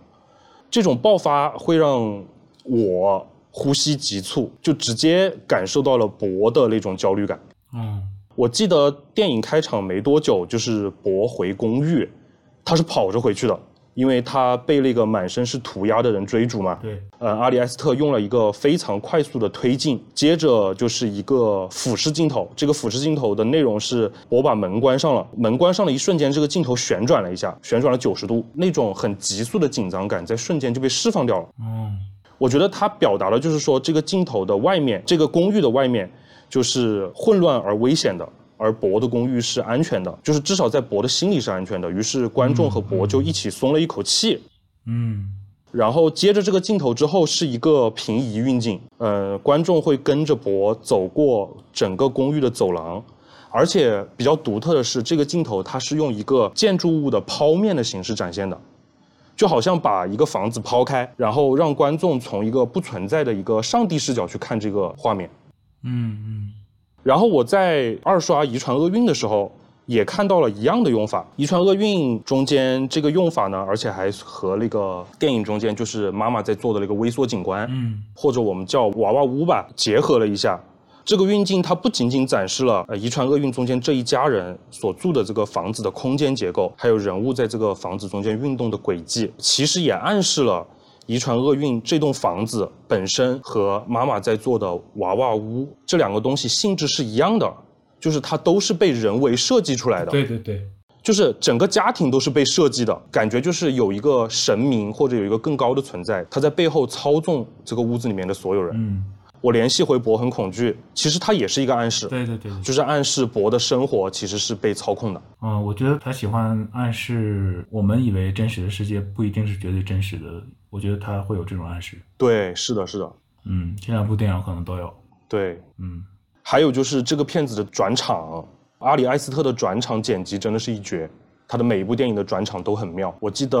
这种爆发会让我呼吸急促，就直接感受到了博的那种焦虑感。
嗯
我记得电影开场没多久，就是博回公寓，他是跑着回去的，因为他被那个满身是涂鸦的人追逐嘛。
对，
呃，阿里埃斯特用了一个非常快速的推进，接着就是一个俯视镜头。这个俯视镜头的内容是，我把门关上了，门关上的一瞬间，这个镜头旋转了一下，旋转了九十度，那种很急速的紧张感在瞬间就被释放掉了。
嗯
我觉得它表达的就是说，这个镜头的外面，这个公寓的外面就是混乱而危险的，而博的公寓是安全的，就是至少在博的心里是安全的。于是观众和博就一起松了一口气。
嗯
然后接着这个镜头之后是一个平移运镜，呃，观众会跟着博走过整个公寓的走廊，而且比较独特的是，这个镜头它是用一个建筑物的剖面的形式展现的，就好像把一个房子抛开，然后让观众从一个不存在的一个上帝视角去看这个画面。
嗯嗯
然后我在二刷《遗传厄运》的时候，也看到了一样的用法。《遗传厄运》中间这个用法呢，而且还和那个电影中间就是妈妈在做的那个微缩景观，
嗯
或者我们叫娃娃屋吧，结合了一下。这个运镜它不仅仅展示了呃遗传厄运中间这一家人所住的这个房子的空间结构，还有人物在这个房子中间运动的轨迹，其实也暗示了遗传厄运这栋房子本身和妈妈在做的娃娃屋这两个东西性质是一样的，就是它都是被人为设计出来的。
对对对，
就是整个家庭都是被设计的，感觉就是有一个神明或者有一个更高的存在，他在背后操纵这个屋子里面的所有人。
嗯
我联系回博很恐惧，其实它也是一个暗示，
对对对对，
就是暗示博的生活其实是被操控的。
嗯，我觉得他喜欢暗示我们以为真实的世界不一定是绝对真实的，我觉得他会有这种暗示。
对，是的，是的，
嗯，这两部电影可能都有。
对。
嗯
还有就是这个片子的转场，阿里埃斯特的转场剪辑真的是一绝。他的每一部电影的转场都很妙。我记得，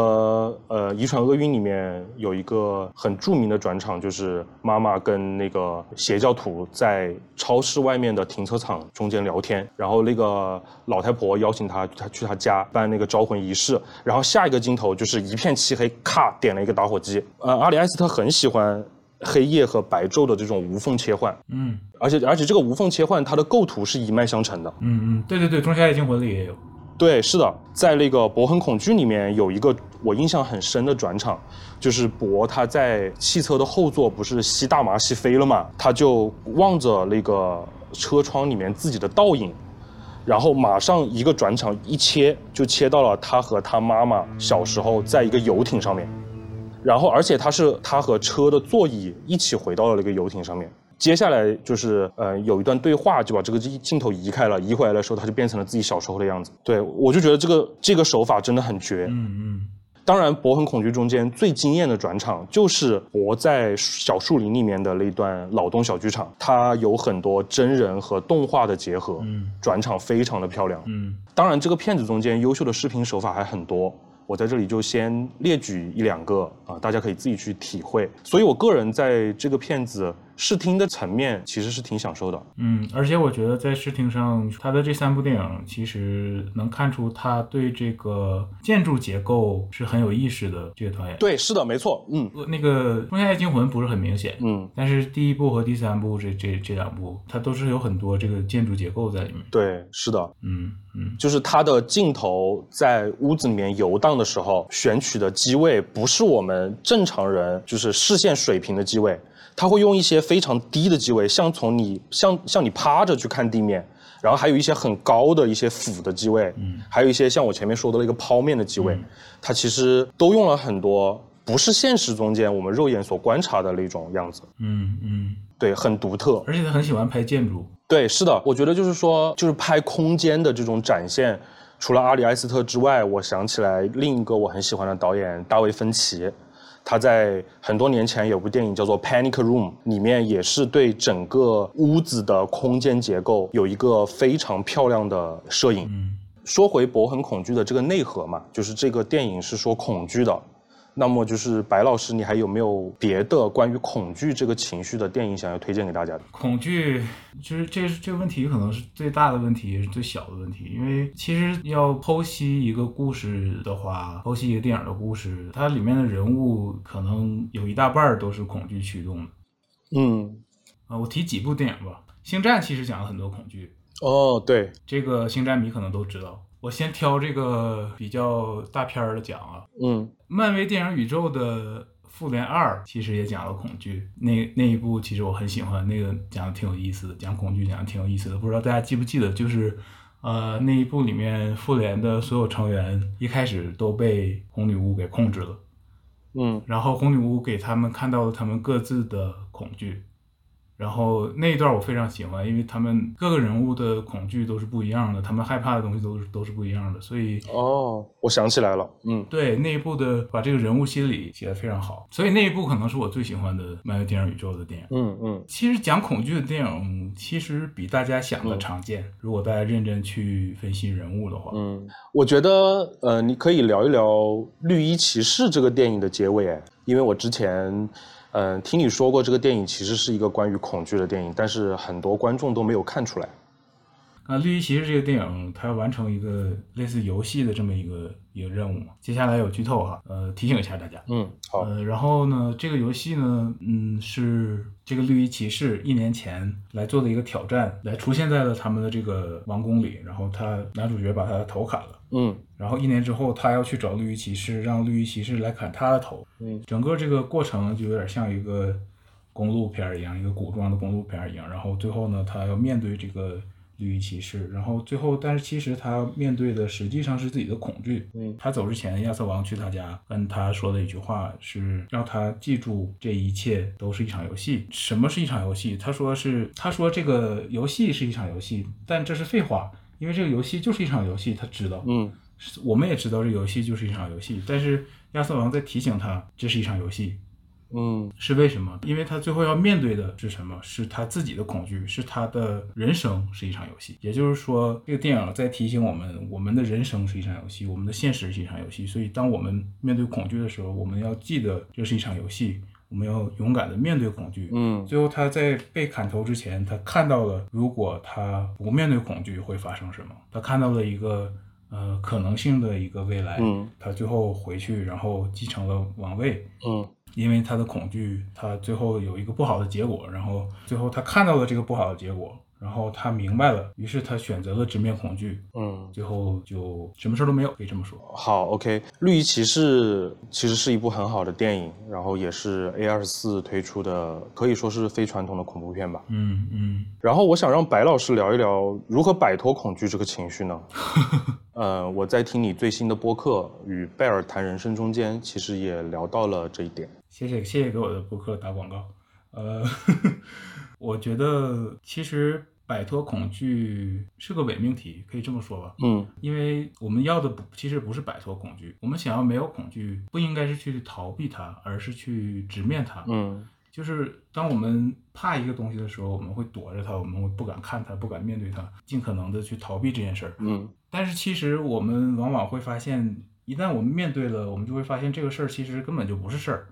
呃，《遗传厄运》里面有一个很著名的转场，就是妈妈跟那个邪教徒在超市外面的停车场中间聊天，然后那个老太婆邀请他他去他家办那个招魂仪式，然后下一个镜头就是一片漆黑，咔点了一个打火机。呃，阿里埃斯特很喜欢黑夜和白昼的这种无缝切换，
嗯
而且而且这个无缝切换，它的构图是一脉相承的。
嗯嗯，对对对，《仲夏夜惊魂》里也有。
对，是的，在那个《博很恐惧》里面有一个我印象很深的转场，就是博他在汽车的后座不是吸大麻吸飞了嘛，他就望着那个车窗里面自己的倒影，然后马上一个转场一切就切到了他和他妈妈小时候在一个游艇上面，然后而且他是他和车的座椅一起回到了那个游艇上面。接下来就是呃有一段对话，就把这个镜镜头移开了，移回来的时候，他就变成了自己小时候的样子。对我就觉得这个这个手法真的很绝。
嗯嗯
当然，《博很恐惧》中间最惊艳的转场就是博在小树林里面的那段老东小剧场，它有很多真人和动画的结合，
嗯
转场非常的漂亮。
嗯
当然，这个片子中间优秀的视频手法还很多，我在这里就先列举一两个啊，大家可以自己去体会。所以我个人在这个片子视听的层面其实是挺享受的。
嗯，而且我觉得在视听上，他的这三部电影其实能看出他对这个建筑结构是很有意识的。这个导演，
对，是的，没错，嗯
呃那个《仲夏夜惊魂》不是很明显，
嗯，
但是第一部和第三部这这这两部，它都是有很多这个建筑结构在里面。
对，是的，
嗯嗯
就是它的镜头在屋子里面游荡的时候，选取的机位不是我们正常人就是视线水平的机位，它会用一些非常低的机位，像从你像像你趴着去看地面，然后还有一些很高的一些俯的机位，
嗯。
还有一些像我前面说的那个剖面的机位，它其实都用了很多不是现实中间我们肉眼所观察的那种样子，
嗯嗯，
对，很独特。
而且他很喜欢拍建筑。
对，是的，我觉得就是说，就是拍空间的这种展现，除了阿里埃斯特之外，我想起来另一个我很喜欢的导演大卫芬奇，他在很多年前有部电影叫做《Panic Room》，里面也是对整个屋子的空间结构有一个非常漂亮的摄影。
嗯
说回《博恒恐惧》的这个内核嘛，就是这个电影是说恐惧的。那么就是白老师，你还有没有别的关于恐惧这个情绪的电影想要推荐给大家的？
恐惧，就是这这个问题可能是最大的问题，也是最小的问题。因为其实要剖析一个故事的话，剖析一个电影的故事，它里面的人物可能有一大半儿都是恐惧驱动的。
嗯，
啊，我提几部电影吧，《星战》其实讲了很多恐惧，
哦，对，
这个星战迷可能都知道。我先挑这个比较大片儿的讲啊。
嗯
漫威电影宇宙的《复联二》其实也讲了恐惧，那那一部其实我很喜欢，那个讲的挺有意思的，讲恐惧讲的挺有意思的。不知道大家记不记得，就是呃那一部里面复联的所有成员一开始都被红女巫给控制了，
嗯
然后红女巫给他们看到了他们各自的恐惧，然后那一段我非常喜欢，因为他们各个人物的恐惧都是不一样的，他们害怕的东西都是都是不一样的，所以
哦，我想起来了，嗯
对那一部的把这个人物心理写得非常好，所以那一部可能是我最喜欢的漫威电影宇宙的电影。
嗯嗯
其实讲恐惧的电影其实比大家想的常见，如果大家认真去分析人物的话，
嗯，我觉得呃，你可以聊一聊《绿衣骑士》这个电影的结尾，哎，因为我之前。嗯，听你说过这个电影其实是一个关于恐惧的电影，但是很多观众都没有看出来。
那《绿衣骑士》这个电影，它要完成一个类似游戏的这么一个一个任务嘛？接下来有剧透哈，呃，提醒一下大家。
嗯，好，
呃，然后呢，这个游戏呢，嗯，是这个绿衣骑士一年前来做的一个挑战，来出现在了他们的这个王宫里，然后他男主角把他的头砍了。
嗯
然后一年之后，他要去找绿衣骑士，让绿衣骑士来砍他的头。
嗯，
整个这个过程就有点像一个公路片儿一样，一个古装的公路片儿一样。然后最后呢，他要面对这个绿衣骑士，然后最后，但是其实他面对的实际上是自己的恐惧。
嗯
他走之前，亚瑟王去他家跟他说的一句话是让他记住这一切都是一场游戏。什么是一场游戏？他说是，他说这个游戏是一场游戏，但这是废话，因为这个游戏就是一场游戏，他知道。
嗯
我们也知道这游戏就是一场游戏，但是亚瑟王在提醒他这是一场游戏，
嗯
是为什么？因为他最后要面对的是什么？是他自己的恐惧，是他的人生是一场游戏。也就是说，这个电影在提醒我们，我们的人生是一场游戏，我们的现实是一场游戏。所以，当我们面对恐惧的时候，我们要记得这是一场游戏，我们要勇敢的面对恐惧。
嗯
最后，他在被砍头之前，他看到了如果他不面对恐惧会发生什么。他看到了一个呃可能性的一个未来。
嗯
他最后回去，然后继承了王位。
嗯
因为他的恐惧，他最后有一个不好的结果，然后最后他看到了这个不好的结果，然后他明白了，于是他选择了直面恐惧，
嗯，
最后就什么事儿都没有，可以这么说。
好，OK，《绿衣骑士》其实是一部很好的电影，然后也是 A 二四推出的，可以说是非传统的恐怖片吧。
嗯嗯
然后我想让白老师聊一聊如何摆脱恐惧这个情绪呢？呃，我在听你最新的播客《与贝尔谈人生》中间，其实也聊到了这一点。
谢谢谢谢给我的播客打广告。呃，我觉得其实摆脱恐惧是个伪命题，可以这么说吧。
嗯
因为我们要的不其实不是摆脱恐惧，我们想要没有恐惧，不应该是去逃避它，而是去直面它。
嗯
就是当我们怕一个东西的时候，我们会躲着它，我们会不敢看它，不敢面对它，尽可能的去逃避这件事儿。
嗯
但是其实我们往往会发现，一旦我们面对了，我们就会发现这个事儿其实根本就不是事儿。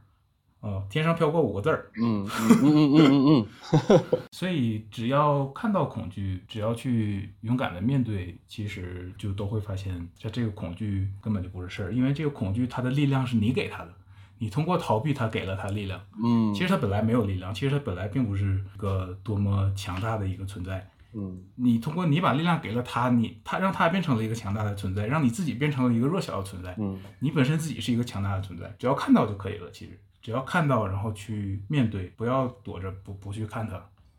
啊、天上飘过五个字儿，
嗯嗯嗯嗯嗯嗯
所以只要看到恐惧，只要去勇敢的面对，其实就都会发现，这这个恐惧根本就不是事儿，因为这个恐惧它的力量是你给它的，你通过逃避它给了它力量。
嗯
其实它本来没有力量，其实它本来并不是个多么强大的一个存在。
嗯
你通过你把力量给了它，你它让它变成了一个强大的存在，让你自己变成了一个弱小的存在。
嗯
你本身自己是一个强大的存在，只要看到就可以了。其实只要看到，然后去面对，不要躲着不不去看它。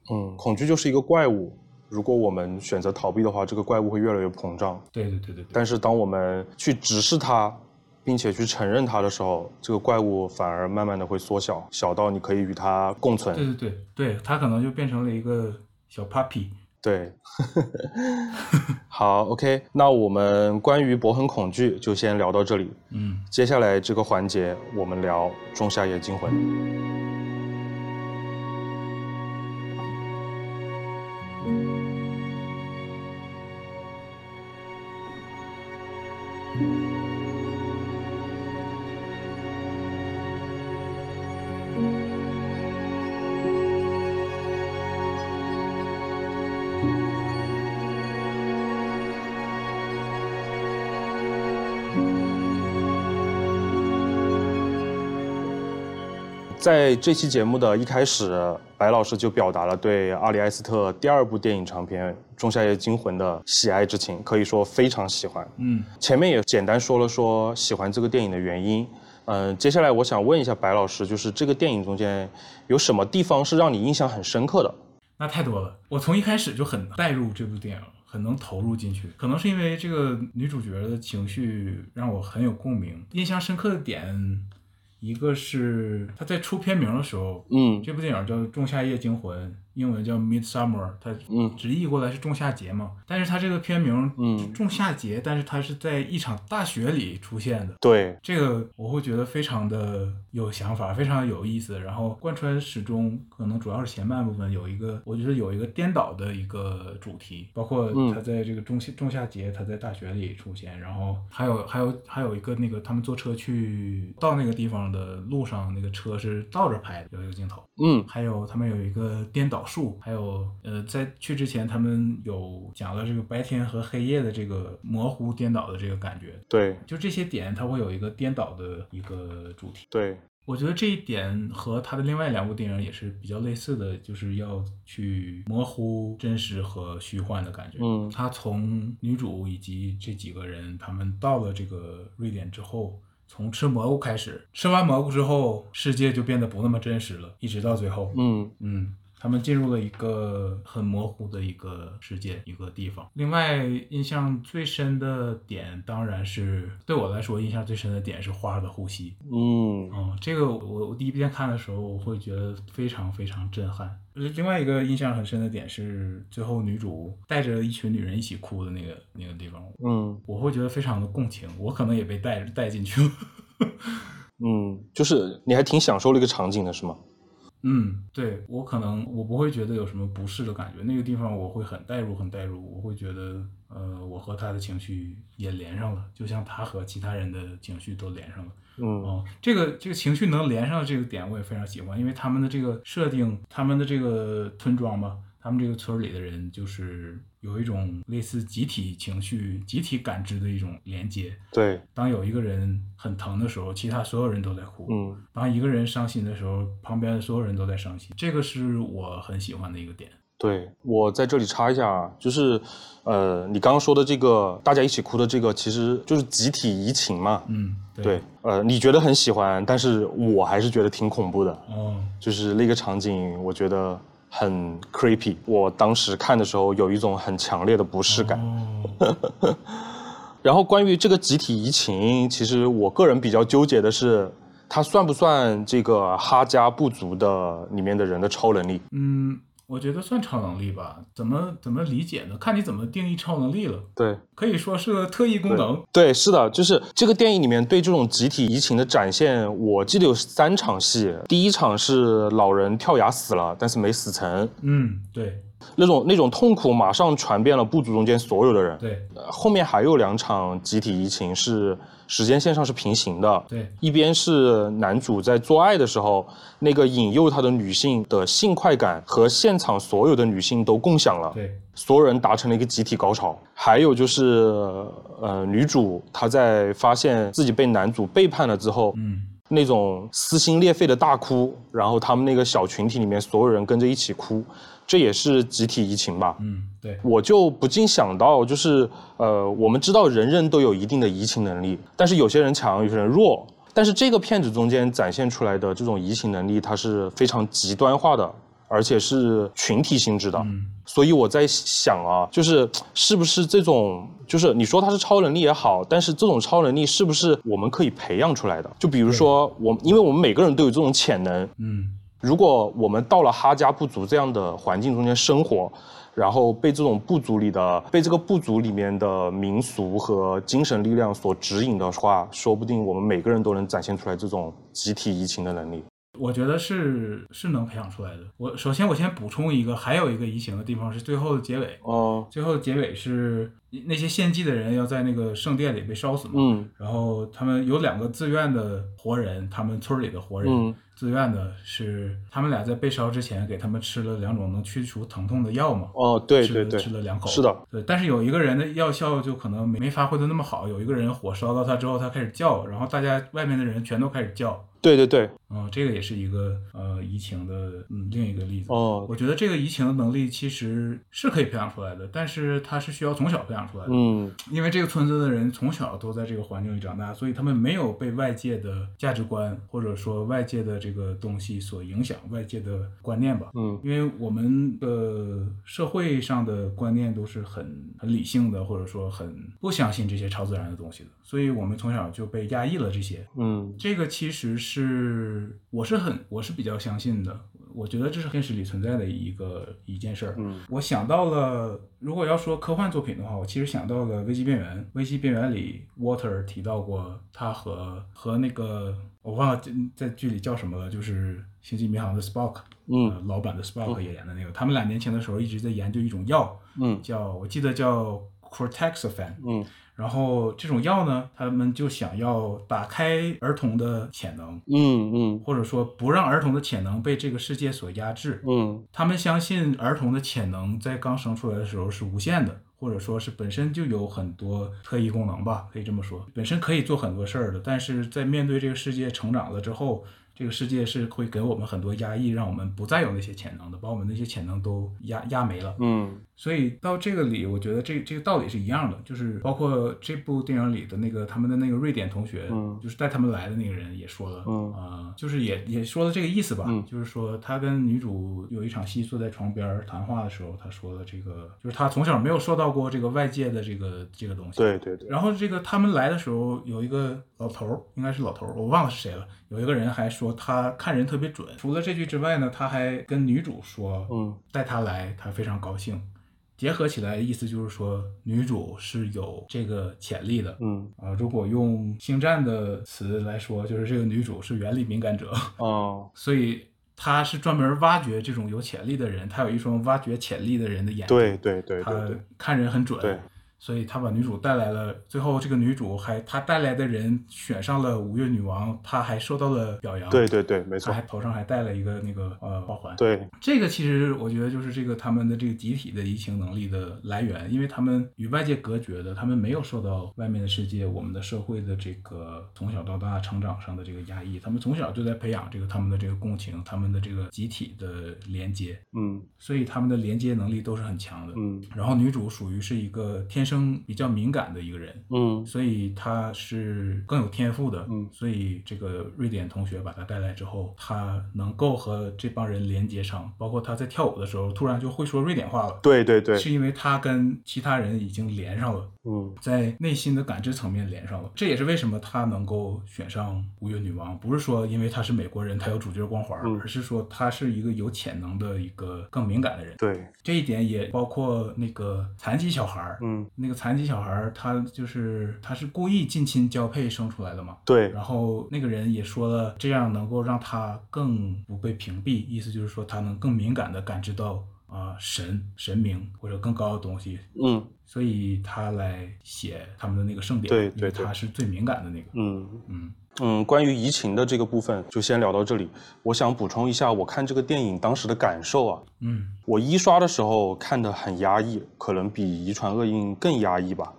嗯，恐惧就是一个怪物。如果我们选择逃避的话，这个怪物会越来越膨胀。
对对对对对。
但是当我们去直视它，并且去承认它的时候，这个怪物反而慢慢的会缩小，小到你可以与它共存。
对对对对，它可能就变成了一个小 puppy。
对，好，OK，那我们关于博恒恐惧就先聊到这里。
嗯，
接下来这个环节，我们聊《仲夏夜惊魂》。在这期节目的一开始，白老师就表达了对阿里埃斯特第二部电影长片《仲夏夜惊魂》的喜爱之情，可以说非常喜欢。
嗯，
前面也简单说了说喜欢这个电影的原因。嗯，接下来我想问一下白老师，就是这个电影中间有什么地方是让你印象很深刻的？
那太多了，我从一开始就很带入这部电影，很能投入进去。可能是因为这个女主角的情绪让我很有共鸣，印象深刻的点，一个是他在出片名的时候，
嗯。
这部电影叫《仲夏夜惊魂》，英文叫《Midsummer》，它
嗯
直译过来是仲夏节嘛。但是它这个片名，
嗯
仲夏节，但是它是在一场大雪里出现的。
对，
这个我会觉得非常的有想法，非常有意思。然后贯穿始终，可能主要是前半部分有一个，我觉得有一个颠倒的一个主题，包括
嗯
他在这个仲夏仲夏节，他在大学里出现，然后还有还有还有一个那个他们坐车去到那个地方的路上，那个车是倒着拍的，有一个镜头。
嗯
还有他们有一个颠倒术，还有呃，在去之前他们有讲了这个白天和黑夜的这个模糊颠倒的这个感觉，
对
就这些点，它会有一个颠倒的一个主题。
对，
我觉得这一点和他的另外两部电影也是比较类似的，就是要去模糊真实和虚幻的感觉。
嗯
他从女主以及这几个人，他们到了这个瑞典之后，从吃蘑菇开始，吃完蘑菇之后，世界就变得不那么真实了，一直到最后，
嗯
嗯，他们进入了一个很模糊的一个世界，一个地方。另外，印象最深的点，当然是对我来说印象最深的点是花的呼吸。
嗯
嗯，这个我我第一遍看的时候，我会觉得非常非常震撼。呃另外一个印象很深的点是，最后女主带着一群女人一起哭的那个那个地方，
嗯
我会觉得非常的共情，我可能也被带带进去了。
嗯，就是你还挺享受那个场景的是吗？
嗯，对我可能我不会觉得有什么不适的感觉，那个地方我会很代入，很代入，我会觉得，呃，我和他的情绪也连上了，就像他和其他人的情绪都连上了。
嗯
哦，这个这个情绪能连上的这个点我也非常喜欢，因为他们的这个设定，他们的这个村庄吧，他们这个村里的人就是有一种类似集体情绪、集体感知的一种连接。
对，
当有一个人很疼的时候，其他所有人都在哭；
嗯
当一个人伤心的时候，旁边的所有人都在伤心。这个是我很喜欢的一个点。
对，我在这里插一下啊，就是呃，你刚刚说的这个大家一起哭的这个，其实就是集体移情嘛。
嗯，对。
对，呃，你觉得很喜欢，但是我还是觉得挺恐怖的。
哦，
就是那个场景，我觉得很 creepy。我当时看的时候有一种很强烈的不适感。
嗯，
然后关于这个集体移情，其实我个人比较纠结的是，它算不算这个哈加部族的里面的人的超能力？
嗯，我觉得算超能力吧。怎么怎么理解呢？看你怎么定义超能力了。
对。
可以说是个特异功能。
对，是的，就是这个电影里面对这种集体移情的展现，我记得有三场戏。第一场是老人跳崖死了，但是没死成，
嗯，对
那种那种痛苦马上传遍了部族中间所有的人。
对
呃后面还有两场集体移情是时间线上是平行的，
对，
一边是男主在做爱的时候，那个引诱他的女性的性快感和现场所有的女性都共享了，
对
所有人达成了一个集体高潮。还有就是，呃，女主她在发现自己被男主背叛了之后，
嗯
那种撕心裂肺的大哭，然后他们那个小群体里面所有人跟着一起哭，这也是集体移情吧？
嗯，对
我就不禁想到，就是呃，我们知道人人都有一定的移情能力，但是有些人强，有些人弱。但是这个片子中间展现出来的这种移情能力，它是非常极端化的，而且是群体性质的。
嗯
所以我在想啊，就是是不是这种，就是你说它是超能力也好，但是这种超能力是不是我们可以培养出来的？就比如说我，因为我们每个人都有这种潜能，
嗯
如果我们到了哈加部族这样的环境中间生活，然后被这种部族里的被这个部族里面的民俗和精神力量所指引的话，说不定我们每个人都能展现出来这种集体移情的能力。
我觉得是是能培养出来的。我首先我先补充一个，还有一个移情的地方是最后的结尾。
哦，
最后的结尾是那些献祭的人要在那个圣殿里被烧死嘛，
嗯
然后他们有两个自愿的活人，他们村里的活人，
嗯
自愿的是他们俩在被烧之前给他们吃了两种能去除疼痛的药嘛，
哦，对对对，
吃了两口，
是的，
对，但是有一个人的药效就可能没没发挥的那么好，有一个人火烧到他之后，他开始叫，然后大家外面的人全都开始叫，
对对对，
嗯，这个也是一个呃移情的嗯另一个例子。
哦，
我觉得这个移情的能力其实是可以培养出来的，但是它是需要从小培养出来的。
嗯
因为这个村子的人从小都在这个环境里长大，所以他们没有被外界的价值观或者说外界的这个东西所影响，外界的观念吧。
嗯
因为我们的社会上的观念都是很很理性的，或者说很不相信这些超自然的东西的，所以我们从小就被压抑了这些。
嗯
这个其实是我是很我是比较相信的，我觉得这是现实里存在的一个一件事儿。
嗯
我想到了，如果要说科幻作品的话，我其实想到了《危机边缘》。《危机边缘》里，Water 提到过他和和那个我忘了在剧里叫什么了，就是《星际迷航》的 Spock，
嗯
呃，老版的 Spock 也演的那个。他们俩年轻的时候一直在研究一种药，
嗯
叫我记得叫 Cortexiphan。
嗯
然后这种药呢，他们就想要打开儿童的潜能，
嗯嗯
或者说不让儿童的潜能被这个世界所压制。
嗯
他们相信儿童的潜能在刚生出来的时候是无限的，或者说是本身就有很多特异功能吧，可以这么说，本身可以做很多事儿的。但是在面对这个世界成长了之后，这个世界是会给我们很多压抑，让我们不再有那些潜能的，把我们那些潜能都压压没了。
嗯
所以到这个里，我觉得这这个道理是一样的，就是包括这部电影里的那个他们的那个瑞典同学，
嗯
就是带他们来的那个人也说了，
嗯
啊、就是也也说了这个意思吧，
嗯
就是说他跟女主有一场戏坐在床边谈话的时候，他说了这个，就是他从小没有受到过这个外界的这个这个东西，
对对对，
然后这个他们来的时候，有一个老头儿，应该是老头儿，我忘了是谁了。有一个人还说他看人特别准。除了这句之外呢，他还跟女主说，
嗯
带他来，他非常高兴。结合起来，意思就是说，女主是有这个潜力的。
嗯
啊、如果用星战的词来说，就是这个女主是原力敏感者，
哦
所以他是专门挖掘这种有潜力的人，他有一双挖掘潜力的人的眼睛。
对对对
她
对对
看人很准。
对，
所以他把女主带来了，最后这个女主还她带来的人选上了五月女王，她还受到了表扬。
对对对，没错
她还，头上还戴了一个那个呃花环。
对，
这个其实我觉得就是这个他们的这个集体的移情能力的来源，因为他们与外界隔绝的，他们没有受到外面的世界、我们的社会的这个从小到大成长上的这个压抑，他们从小就在培养这个他们的这个共情，他们的这个集体的连接，
嗯
所以他们的连接能力都是很强的。
嗯
然后女主属于是一个天生比较敏感的一个人，
嗯
所以他是更有天赋的。
嗯
所以这个瑞典同学把他带来之后，他能够和这帮人连接上，包括他在跳舞的时候突然就会说瑞典话了。
对对对，
是因为他跟其他人已经连上了，
嗯
在内心的感知层面连上了。这也是为什么她能够选上五月女王，不是说因为她是美国人，她有主角光环，
嗯
而是说她是一个有潜能的一个更敏感的人。
对，
这一点也包括那个残疾小孩儿，
嗯
那个残疾小孩儿他就是他是故意近亲交配生出来的嘛。
对，
然后那个人也说了，这样能够让他更不被屏蔽，意思就是说他能更敏感地感知到啊、神神明或者更高的东西，
嗯
所以他来写他们的那个盛典，
对对对
他是最敏感的那个。
嗯。
嗯
嗯，关于移情的这个部分就先聊到这里。我想补充一下，我看这个电影当时的感受啊。
嗯
我一刷的时候看的很压抑，可能比《遗传厄运》更压抑吧。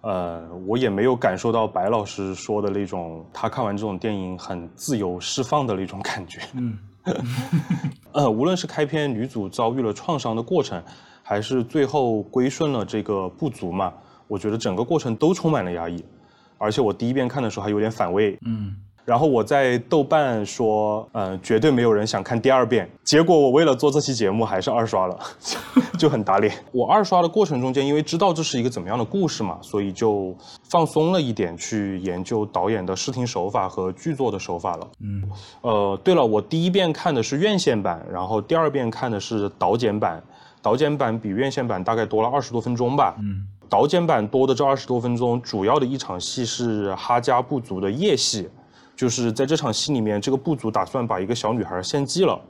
呃，我也没有感受到白老师说的那种，他看完这种电影很自由释放的那种感觉。
嗯
呃，无论是开篇女主遭遇了创伤的过程，还是最后归顺了这个不足嘛，我觉得整个过程都充满了压抑。而且我第一遍看的时候还有点反胃，
嗯
然后我在豆瓣说，嗯、绝对没有人想看第二遍。结果我为了做这期节目，还是二刷了，就很打脸。我二刷的过程中间，因为知道这是一个怎么样的故事嘛，所以就放松了一点，去研究导演的视听手法和剧作的手法了。
嗯
呃，对了，我第一遍看的是院线版，然后第二遍看的是导剪版。导剪版比院线版大概多了二十多分钟吧。
嗯
导剪版多的这二十多分钟，主要的一场戏是哈加部族的夜戏，就是在这场戏里面，这个部族打算把一个小女孩献祭了，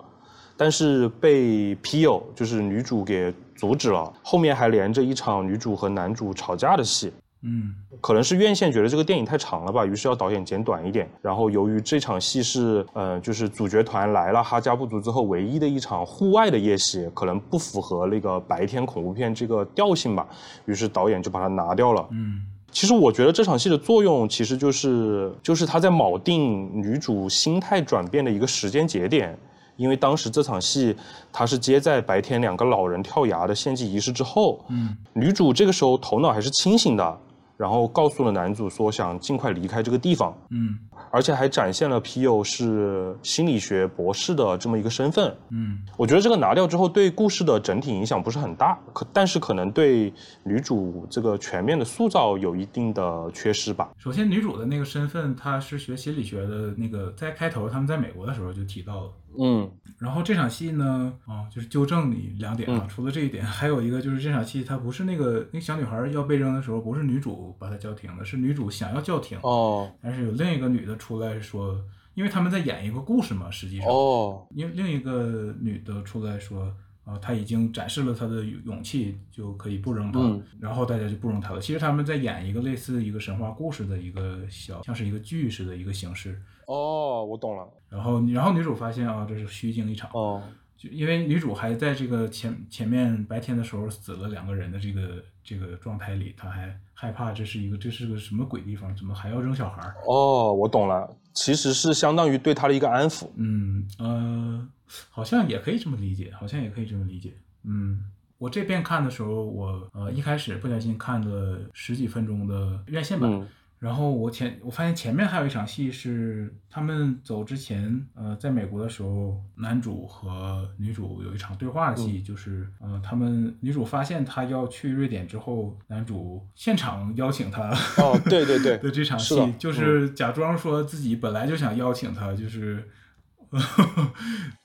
但是被皮友就是女主给阻止了。后面还连着一场女主和男主吵架的戏。
嗯
可能是院线觉得这个电影太长了吧，于是要导演剪短一点。然后由于这场戏是，呃，就是主角团来了哈加部族之后唯一的一场户外的夜戏，可能不符合那个白天恐怖片这个调性吧，于是导演就把它拿掉了。
嗯
其实我觉得这场戏的作用，其实就是就是他在铆定女主心态转变的一个时间节点。因为当时这场戏，它是接在白天两个老人跳崖的献祭仪式之后。
嗯，
女主这个时候头脑还是清醒的，然后告诉了男主说想尽快离开这个地方。
嗯
而且还展现了皮尤是心理学博士的这么一个身份。
嗯
我觉得这个拿掉之后，对故事的整体影响不是很大，可但是可能对女主这个全面的塑造有一定的缺失吧。
首先，女主的那个身份，她是学心理学的，那个在开头他们在美国的时候就提到了。
嗯
然后这场戏呢，啊，就是纠正你两点啊，
嗯
除了这一点，还有一个就是这场戏它不是那个那个小女孩要被扔的时候，不是女主把她叫停的，是女主想要叫停，
哦
但是有另一个女的出来说，因为他们在演一个故事嘛，实际上，
哦
因为另一个女的出来说，啊，她已经展示了她的勇气，就可以不扔她，
嗯
然后大家就不扔她了。其实他们在演一个类似一个神话故事的一个小，像是一个剧似的一个形式。
哦，我懂了。
然后，然后女主发现啊，这是虚惊一场，
哦
就因为女主还在这个前前面白天的时候死了两个人的这个这个状态里，他还害怕这是一个这是个什么鬼地方，怎么还要扔小孩儿？
哦，我懂了。其实是相当于对他的一个安抚。
嗯呃，好像也可以这么理解，好像也可以这么理解。嗯，我这边看的时候，我呃一开始不小心看了十几分钟的院线版，
嗯
然后我前我发现前面还有一场戏是他们走之前，呃，在美国的时候，男主和女主有一场对话的戏，就是呃，他们女主发现他要去瑞典之后，男主现场邀请他
哦，对对对
的这场戏
是，
就是假装说自己本来就想邀请他，就是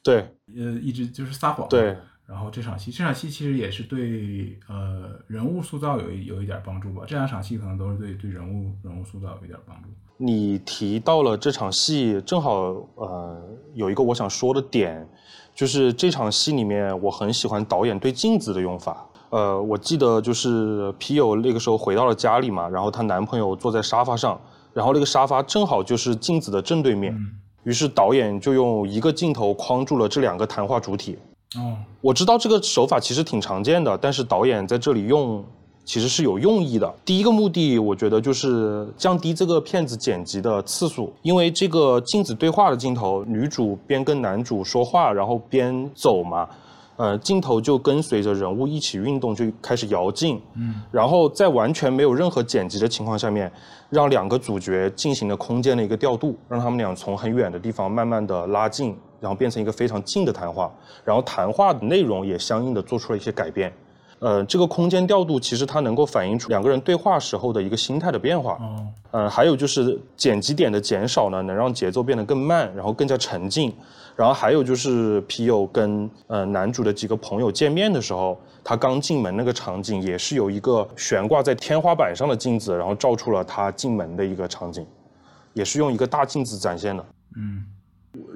对。
呃一直就是撒谎，
对，
然后这场戏，这场戏其实也是对呃人物塑造有一有一点帮助吧。这两场戏可能都是对对人物人物塑造有一点帮助。
你提到了这场戏，正好呃有一个我想说的点，就是这场戏里面我很喜欢导演对镜子的用法。呃，我记得就是皮友那个时候回到了家里嘛，然后她男朋友坐在沙发上，然后那个沙发正好就是镜子的正对面，
嗯，
于是导演就用一个镜头框住了这两个谈话主体。
哦，
我知道这个手法其实挺常见的，但是导演在这里用其实是有用意的。第一个目的，我觉得就是降低这个片子剪辑的次数，因为这个镜子对话的镜头，女主边跟男主说话，然后边走嘛。呃，镜头就跟随着人物一起运动，就开始摇镜，
嗯，
然后在完全没有任何剪辑的情况下面，让两个主角进行了空间的一个调度，让他们俩从很远的地方慢慢的拉近，然后变成一个非常近的谈话，然后谈话的内容也相应的做出了一些改变。呃，这个空间调度其实它能够反映出两个人对话时候的一个心态的变化。
嗯，
呃，还有就是剪辑点的减少呢，能让节奏变得更慢，然后更加沉静。然后还有就是皮友跟呃男主的几个朋友见面的时候，他刚进门那个场景也是有一个悬挂在天花板上的镜子，然后照出了他进门的一个场景，也是用一个大镜子展现的。
嗯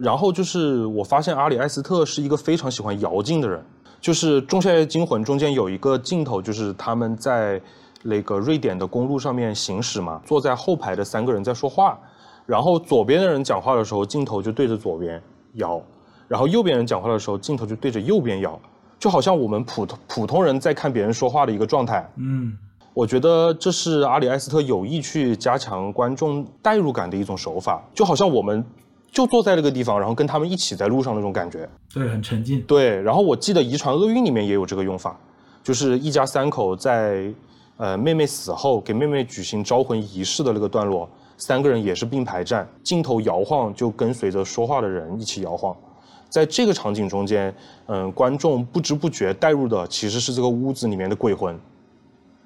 然后就是我发现阿里艾斯特是一个非常喜欢摇镜的人，就是《仲夏夜惊魂》中间有一个镜头，就是他们在那个瑞典的公路上面行驶嘛，坐在后排的三个人在说话，然后左边的人讲话的时候，镜头就对着左边摇，然后右边人讲话的时候，镜头就对着右边摇，就好像我们普通普通人在看别人说话的一个状态。
嗯
我觉得这是阿里埃斯特有意去加强观众代入感的一种手法，就好像我们就坐在那个地方，然后跟他们一起在路上那种感觉。
对，很沉浸。
对，然后我记得《遗传厄运》里面也有这个用法，就是一家三口在呃妹妹死后给妹妹举行招魂仪式的那个段落，三个人也是并排站，镜头摇晃就跟随着说话的人一起摇晃。在这个场景中间，嗯、观众不知不觉带入的其实是这个屋子里面的鬼魂，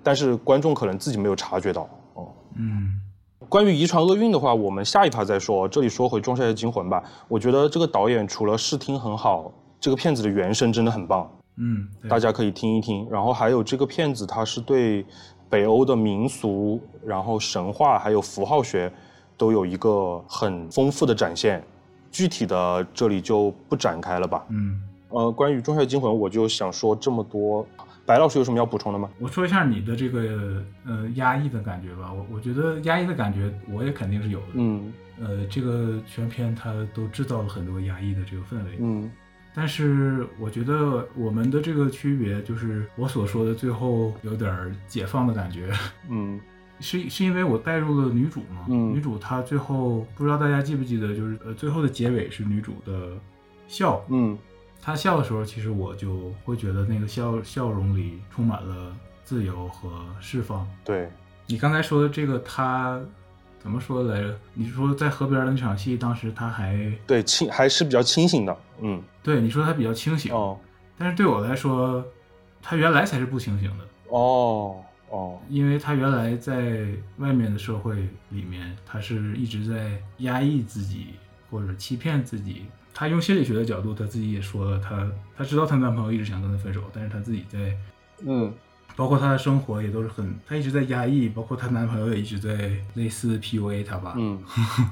但是观众可能自己没有察觉到。哦，
嗯
关于遗传厄运的话，我们下一趴再说。这里说回《仲夏夜惊魂》吧，我觉得这个导演除了视听很好，这个片子的原声真的很棒，
嗯，
大家可以听一听。然后还有这个片子，它是对北欧的民俗、然后神话还有符号学都有一个很丰富的展现。具体的这里就不展开了吧。
嗯，
呃，关于《仲夏惊魂》，我就想说这么多。白老师有什么要补充的吗？
我说一下你的这个呃压抑的感觉吧。我我觉得压抑的感觉我也肯定是有的。
嗯
呃，这个全片它都制造了很多压抑的这个氛围。
嗯
但是我觉得我们的这个区别就是我所说的最后有点儿解放的感觉。
嗯。
是是因为我带入了女主嘛，
嗯。
女主她最后不知道大家记不记得，就是呃最后的结尾是女主的笑，
嗯。
她笑的时候，其实我就会觉得那个笑笑容里充满了自由和释放。
对，
你刚才说的这个她怎么说来着？你说在河边的那场戏，当时他还
对清还是比较清醒的，嗯
对你说他比较清醒，
哦
但是对我来说，他原来才是不清醒的。
哦哦，
因为他原来在外面的社会里面，他是一直在压抑自己或者欺骗自己。他用心理学的角度，他自己也说了，他他知道她男朋友一直想跟她分手，但是她自己在，
嗯
包括她的生活也都是很，她一直在压抑，包括她男朋友也一直在类似 PUA 她吧，
嗯。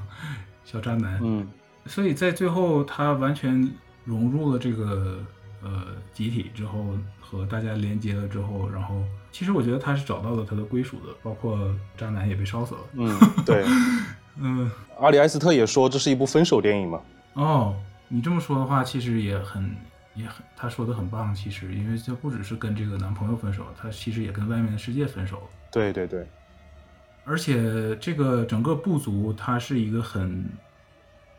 小渣男。
嗯。
所以在最后，她完全融入了这个呃集体之后，和大家连接了之后，然后其实我觉得她是找到了她的归属的，包括渣男也被烧死了。
嗯，对，
嗯，
阿里埃斯特也说这是一部分手电影嘛，
哦，你这么说的话，其实也很也很，她说的很棒。其实，因为她不只是跟这个男朋友分手，她其实也跟外面的世界分手了。
对对对，
而且这个整个部族，它是一个很、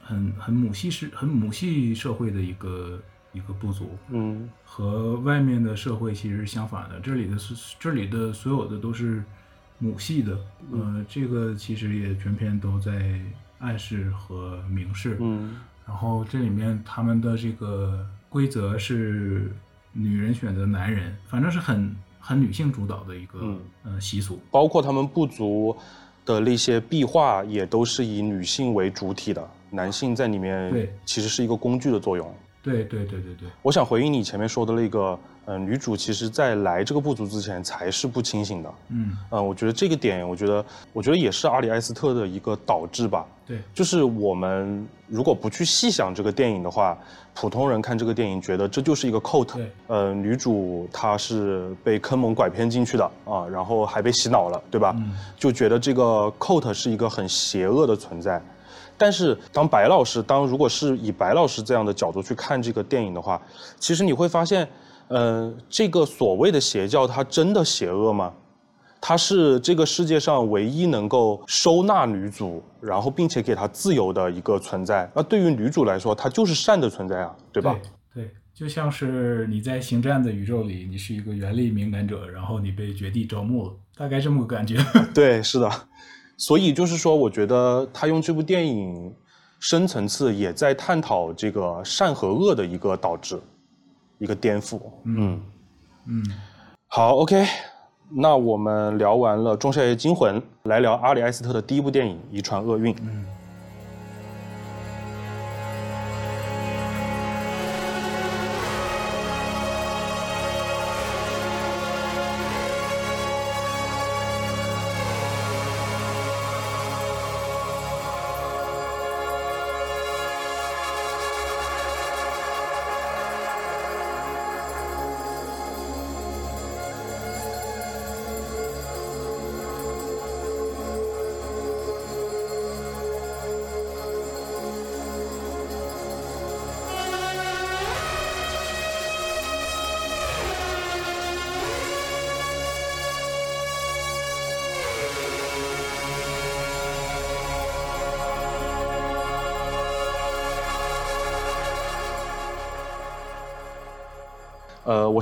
很、很母系式、很母系社会的一个一个部族，
嗯
和外面的社会其实是相反的。这里的是这里的所有的都是母系的，呃，这个其实也全篇都在暗示和明示。
嗯
然后这里面他们的这个规则是女人选择男人，反正是很很女性主导的一个、
嗯
呃习俗。
包括他们部族的那些壁画也都是以女性为主体的，男性在里面
对
其实是一个工具的作用。
对对对对对，
我想回应你前面说的那个，呃，女主其实在来这个部族之前才是不清醒的。
嗯，
嗯、我觉得这个点，我觉得，我觉得也是阿里埃斯特的一个导致吧。
对
就是我们如果不去细想这个电影的话，普通人看这个电影觉得这就是一个 cult，
对
呃，女主她是被坑蒙拐骗进去的啊，然后还被洗脑了，对吧？
嗯
就觉得这个 cult 是一个很邪恶的存在。但是当白老师，当如果是以白老师这样的角度去看这个电影的话，其实你会发现，呃，这个所谓的邪教，它真的邪恶吗？它是这个世界上唯一能够收纳女主，然后并且给她自由的一个存在。那对于女主来说，她就是善的存在啊，对吧？
对对，就像是你在星战的宇宙里，你是一个原力敏感者，然后你被绝地招募了，大概这么个感觉。
对，是的。所以就是说，我觉得他用这部电影深层次也在探讨这个善和恶的一个导致，一个颠覆。嗯。
嗯，
好，OK，那我们聊完了《仲夏夜惊魂》，来聊阿里埃斯特的第一部电影《遗传厄运》。
嗯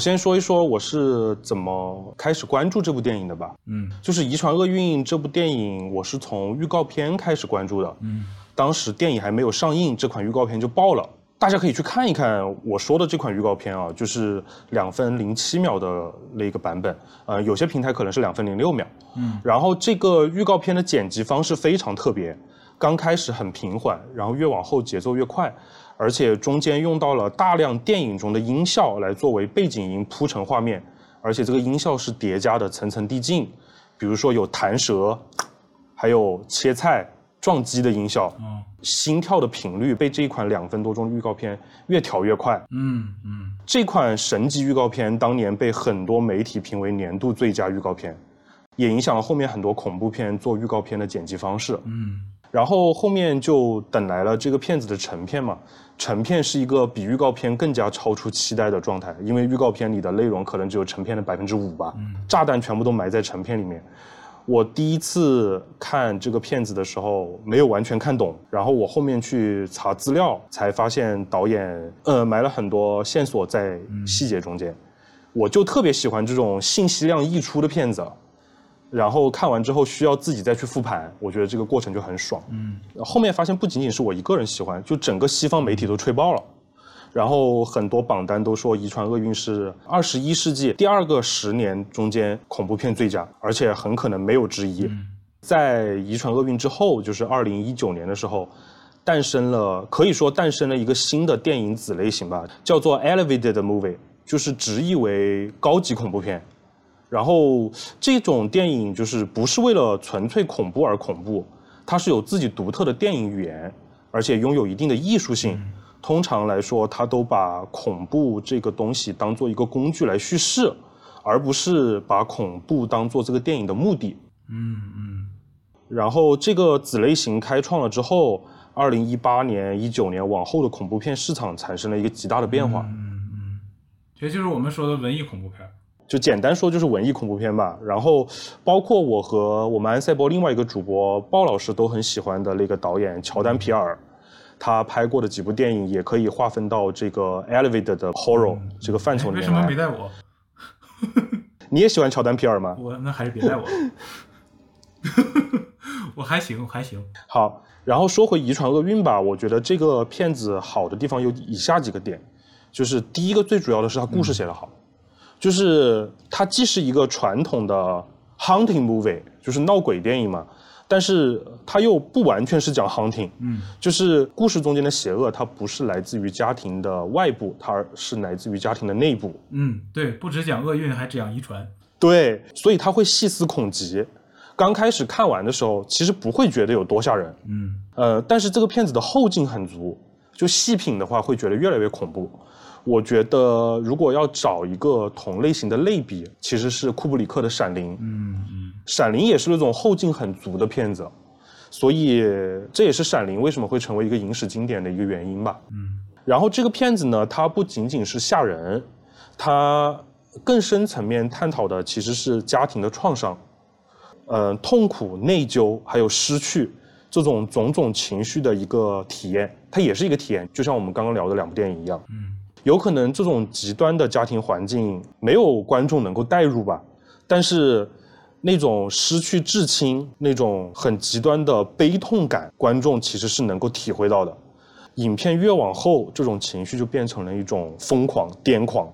先说一说我是怎么开始关注这部电影的吧。
嗯
就是《遗传厄运》这部电影，我是从预告片开始关注的。
嗯
当时电影还没有上映，这款预告片就爆了。大家可以去看一看我说的这款预告片啊，就是两分零七秒的那个版本，呃，有些平台可能是两分零六秒。
嗯
然后这个预告片的剪辑方式非常特别，刚开始很平缓，然后越往后节奏越快，而且中间用到了大量电影中的音效来作为背景音铺成画面，而且这个音效是叠加的，层层递进。比如说有弹舌，还有切菜、撞击的音效，
嗯
心跳的频率被这一款两分多钟的预告片越调越快。
嗯嗯
这款神级预告片当年被很多媒体评为年度最佳预告片，也影响了后面很多恐怖片做预告片的剪辑方式。
嗯
然后后面就等来了这个片子的成片嘛，成片是一个比预告片更加超出期待的状态，因为预告片里的内容可能只有成片的百分之五吧，炸弹全部都埋在成片里面。我第一次看这个片子的时候，没有完全看懂，然后我后面去查资料，才发现导演呃埋了很多线索在细节中间。我就特别喜欢这种信息量溢出的片子，然后看完之后需要自己再去复盘，我觉得这个过程就很爽。嗯，后面发现不仅仅是我一个人喜欢，就整个西方媒体都吹爆了。然后很多榜单都说《遗传厄运》是二十一世纪第二个十年中间恐怖片最佳，而且很可能没有之一。在《遗传厄运》之后，就是二零一九年的时候，诞生了可以说诞生了一个新的电影子类型吧，叫做 Elevated Movie，就是直译为高级恐怖片。然后这种电影就是不是为了纯粹恐怖而恐怖，它是有自己独特的电影语言，而且拥有一定的艺术性。通常来说，它都把恐怖这个东西当做一个工具来叙事，而不是把恐怖当做这个电影的目的。嗯嗯。然后这个子类型开创了之后，二零一八年、一九年往后的恐怖片市场产生了一个极大的变化。
嗯嗯。这就是我们说的文艺恐怖片。
就简单说，就是文艺恐怖片吧。然后，包括我和我们安赛博另外一个主播鲍老师都很喜欢的那个导演乔丹皮尔。他拍过的几部电影也可以划分到这个 elevated 的 horror 这个范畴里面。
为什么没带我？
你也喜欢乔丹皮尔吗？
我那还是别带我。我还行，我还行。
好，然后说回《遗传厄运》吧，我觉得这个片子好的地方有以下几个点，就是第一个最主要的是它故事写得好，就是它既是一个传统的 hunting movie，就是闹鬼电影嘛。但是它又不完全是讲 hunting，嗯，就是故事中间的邪恶，它不是来自于家庭的外部，它是来自于家庭的内部。
嗯，对，不只讲厄运，还讲遗传。
对，所以他会细思恐极。刚开始看完的时候，其实不会觉得有多吓人，嗯，呃，但是这个片子的后劲很足，就细品的话会觉得越来越恐怖。我觉得如果要找一个同类型的类比，其实是库布里克的《闪灵》。嗯嗯，《闪灵》也是那种后劲很足的片子，所以这也是《闪灵》为什么会成为一个影史经典的一个原因吧。嗯，然后这个片子呢，它不仅仅是吓人，它更深层面探讨的其实是家庭的创伤，呃，痛苦、内疚还有失去这种种种情绪的一个体验，它也是一个体验，就像我们刚刚聊的两部电影一样。嗯。有可能这种极端的家庭环境没有观众能够代入吧，但是那种失去至亲、那种很极端的悲痛感，观众其实是能够体会到的。影片越往后，这种情绪就变成了一种疯狂、癫狂，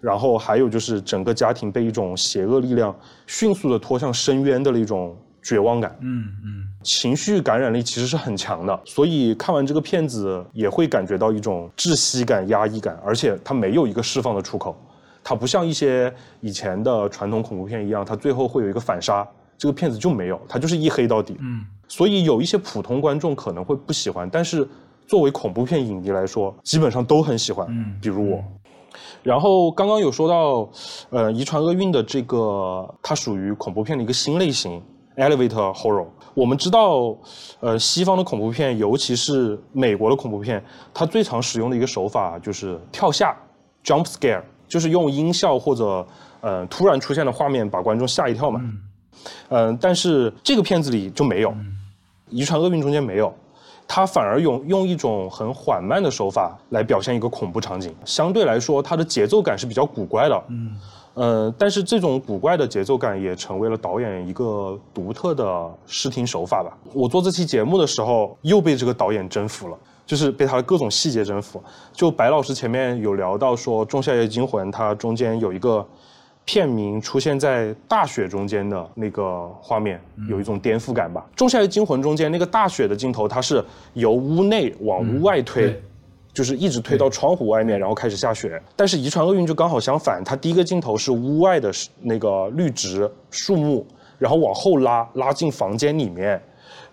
然后还有就是整个家庭被一种邪恶力量迅速的拖向深渊的那种绝望感。嗯嗯。情绪感染力其实是很强的，所以看完这个片子也会感觉到一种窒息感、压抑感，而且它没有一个释放的出口，它不像一些以前的传统恐怖片一样，它最后会有一个反杀，这个片子就没有，它就是一黑到底。嗯，所以有一些普通观众可能会不喜欢，但是作为恐怖片影迷来说，基本上都很喜欢。嗯，比如我。然后刚刚有说到，呃，遗传厄运的这个，它属于恐怖片的一个新类型，elevator horror。我们知道，呃，西方的恐怖片，尤其是美国的恐怖片，它最常使用的一个手法就是跳下 （jump scare），就是用音效或者呃突然出现的画面把观众吓一跳嘛。嗯。但是这个片子里就没有，《遗传厄运》中间没有，它反而用用一种很缓慢的手法来表现一个恐怖场景，相对来说它的节奏感是比较古怪的。嗯。呃，但是这种古怪的节奏感也成为了导演一个独特的视听手法吧。我做这期节目的时候，又被这个导演征服了，就是被他的各种细节征服。就白老师前面有聊到说，《仲夏夜惊魂》它中间有一个片名出现在大雪中间的那个画面，有一种颠覆感吧。《仲夏夜惊魂》中间那个大雪的镜头，它是由屋内往屋外推。就是一直推到窗户外面，然后开始下雪。但是遗传厄运就刚好相反，它第一个镜头是屋外的那个绿植树木，然后往后拉拉进房间里面，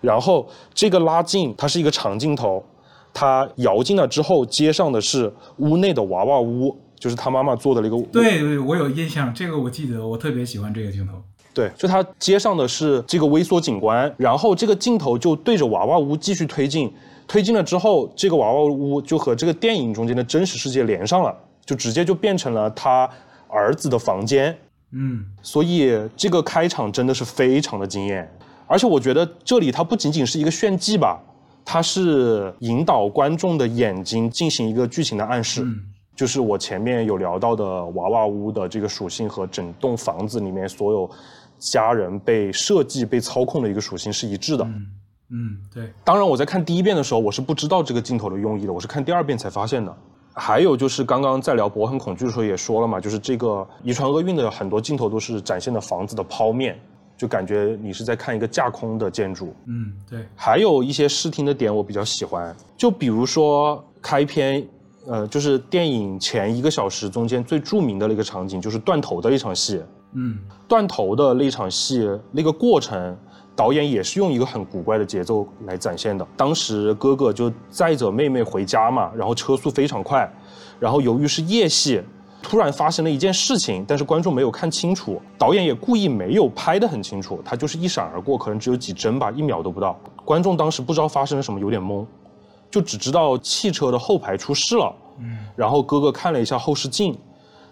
然后这个拉近它是一个长镜头，它摇进了之后接上的是屋内的娃娃屋，就是他妈妈做的那个。
对对，我有印象，这个我记得，我特别喜欢这个镜头。
对，就它接上的是这个微缩景观，然后这个镜头就对着娃娃屋继续推进。推进了之后，这个娃娃屋就和这个电影中间的真实世界连上了，就直接就变成了他儿子的房间。
嗯
所以这个开场真的是非常的惊艳。而且我觉得这里它不仅仅是一个炫技吧，它是引导观众的眼睛进行一个剧情的暗示。
嗯
就是我前面有聊到的娃娃屋的这个属性和整栋房子里面所有家人被设计、被操控的一个属性是一致的。
嗯嗯，对，
当然，我在看第一遍的时候，我是不知道这个镜头的用意的，我是看第二遍才发现的。还有就是刚刚在聊《博很恐惧》的时候也说了嘛，就是这个《遗传厄运》的很多镜头都是展现的房子的剖面，就感觉你是在看一个架空的建筑。
嗯对，
还有一些视听的点我比较喜欢，就比如说开篇，呃，就是电影前一个小时中间最著名的那个场景，就是断头的一场戏。
嗯
断头的那场戏，那个过程，导演也是用一个很古怪的节奏来展现的。当时哥哥就载着妹妹回家嘛，然后车速非常快，然后由于是夜戏，突然发生了一件事情，但是观众没有看清楚，导演也故意没有拍得很清楚，他就是一闪而过，可能只有几帧吧，一秒都不到。观众当时不知道发生了什么，有点懵，就只知道汽车的后排出事了，
嗯
然后哥哥看了一下后视镜，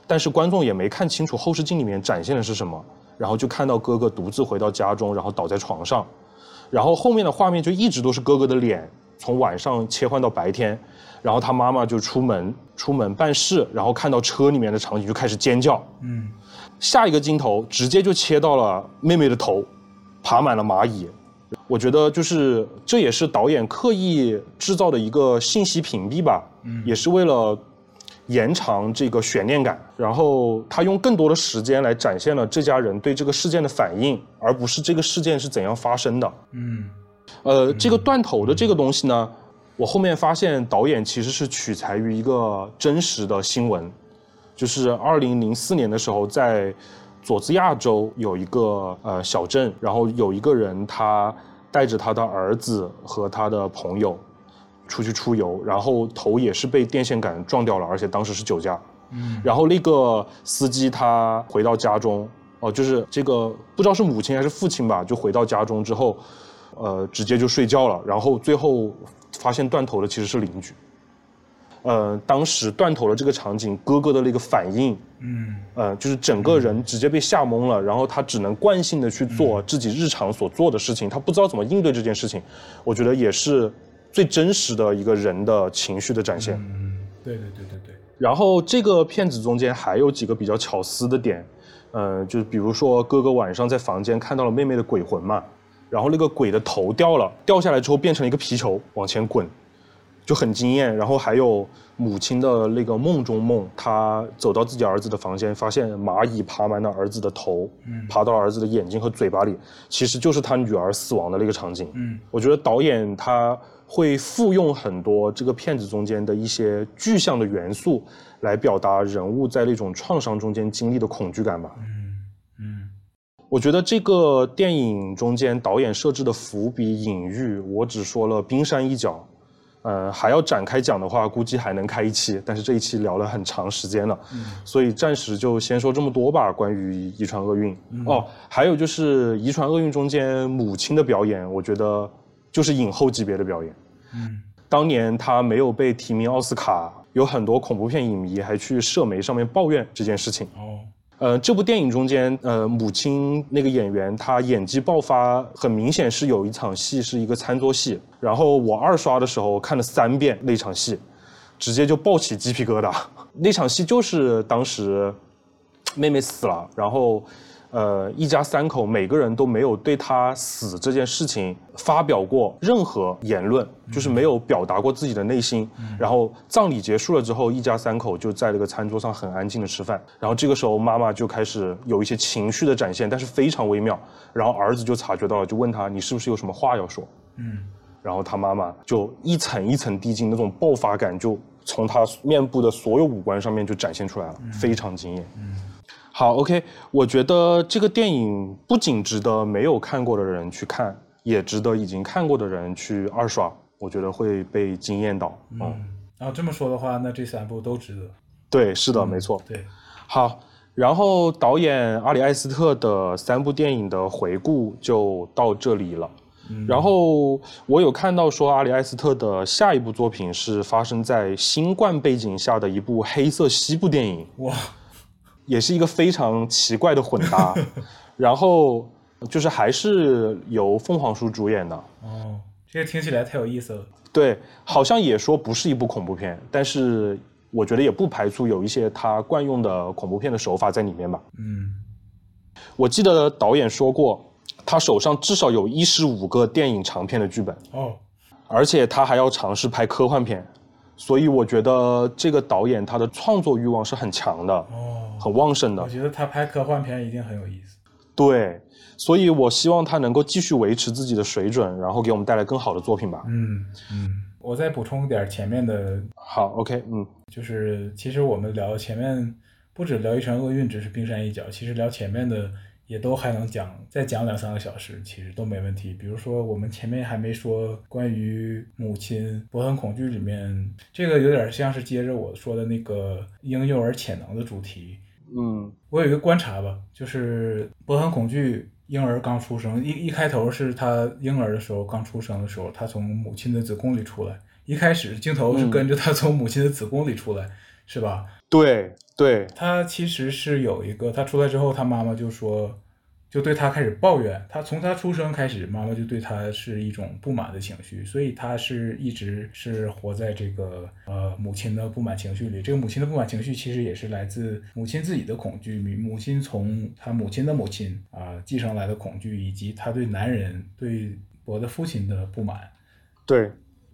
但是观众也没看清楚后视镜里面展现的是什么，然后就看到哥哥独自回到家中，然后倒在床上，然后后面的画面就一直都是哥哥的脸，从晚上切换到白天，然后他妈妈就出门出门办事，然后看到车里面的场景就开始尖叫，
嗯
下一个镜头直接就切到了妹妹的头，爬满了蚂蚁。我觉得就是这也是导演刻意制造的一个信息屏蔽吧，也是为了延长这个悬念感。然后他用更多的时间来展现了这家人对这个事件的反应，而不是这个事件是怎样发生的。
嗯
呃，这个断头的这个东西呢，我后面发现导演其实是取材于一个真实的新闻，就是二零零四年的时候，在佐治亚州有一个呃小镇，然后有一个人他带着他的儿子和他的朋友出去出游，然后头也是被电线杆撞掉了，而且当时是酒驾。
嗯
然后那个司机他回到家中，哦、就是这个不知道是母亲还是父亲吧，就回到家中之后，呃，直接就睡觉了。然后最后发现断头的其实是邻居。呃，当时断头的这个场景，哥哥的那个反应，
嗯
呃，就是整个人直接被吓懵了，然后他只能惯性的去做自己日常所做的事情，他不知道怎么应对这件事情。我觉得也是最真实的一个人的情绪的展现。
嗯，对对对对对，
然后这个片子中间还有几个比较巧思的点，呃，就是比如说哥哥晚上在房间看到了妹妹的鬼魂嘛，然后那个鬼的头掉了，掉下来之后变成了一个皮球往前滚，就很惊艳。然后还有母亲的那个梦中梦，她走到自己儿子的房间，发现蚂蚁爬满了儿子的头，爬到儿子的眼睛和嘴巴里，其实就是他女儿死亡的那个场景。
嗯
我觉得导演他会复用很多这个片子中间的一些具象的元素，来表达人物在那种创伤中间经历的恐惧感吧。
嗯嗯
我觉得这个电影中间导演设置的伏笔隐喻，我只说了冰山一角。呃，还要展开讲的话，估计还能开一期，但是这一期聊了很长时间了，所以暂时就先说这么多吧。关于遗传厄运、哦，还有就是遗传厄运中间母亲的表演，我觉得就是影后级别的表演。
嗯
当年她没有被提名奥斯卡，有很多恐怖片影迷还去社媒上面抱怨这件事情。
哦
呃，这部电影中间，呃，母亲那个演员她演技爆发，很明显是有一场戏是一个餐桌戏，然后我二刷的时候看了三遍那场戏，直接就爆起鸡皮疙瘩。那场戏就是当时妹妹死了，然后呃一家三口每个人都没有对他死这件事情发表过任何言论，就是没有表达过自己的内心。然后葬礼结束了之后，一家三口就在这个餐桌上很安静的吃饭。然后这个时候妈妈就开始有一些情绪的展现，但是非常微妙。然后儿子就察觉到了，就问他你是不是有什么话要说？
嗯
然后他妈妈就一层一层递进，那种爆发感就从他面部的所有五官上面就展现出来了，非常惊艳。好，OK，我觉得这个电影不仅值得没有看过的人去看，也值得已经看过的人去二刷，我觉得会被惊艳到。嗯，
嗯，然后这么说的话，那这三部都值得。
对，是的，没错。
对，
好，然后导演阿里艾斯特的三部电影的回顾就到这里了。然后我有看到说，阿里艾斯特的下一部作品是发生在新冠背景下的一部黑色西部电影，
哇，
也是一个非常奇怪的混搭。然后就是还是由凤凰叔主演的。
哦，这个听起来太有意思了。
对，好像也说不是一部恐怖片，但是我觉得也不排除有一些他惯用的恐怖片的手法在里面吧。
嗯，
我记得导演说过，他手上至少有一十五个电影长片的剧本，
哦，
而且他还要尝试拍科幻片，所以我觉得这个导演他的创作欲望是很强的，
哦，
很旺盛的
我。觉得他拍科幻片一定很有意思。
对，所以我希望他能够继续维持自己的水准，然后给我们带来更好的作品吧。
嗯嗯，我再补充点前面的，
好，OK，嗯，
就是其实我们聊前面不止聊一船厄运，只是冰山一角，其实聊前面的也都还能讲，再讲两三个小时，其实都没问题。比如说我们前面还没说关于母亲伯恩恐惧里面，这个有点像是接着我说的那个婴幼儿潜能的主题。
嗯
我有一个观察吧，就是伯恩恐惧婴儿刚出生，一一开头是他婴儿的时候刚出生的时候，他从母亲的子宫里出来，一开始镜头是跟着他从母亲的子宫里出来，是吧？
对对，
他其实是有一个，他出来之后，他妈妈就说，就对他开始抱怨。他从他出生开始，妈妈就对他是一种不满的情绪，所以他是一直是活在这个呃母亲的不满情绪里。这个母亲的不满情绪其实也是来自母亲自己的恐惧，母亲从他母亲的母亲啊、继承来的恐惧，以及他对男人对我的父亲的不满。
对，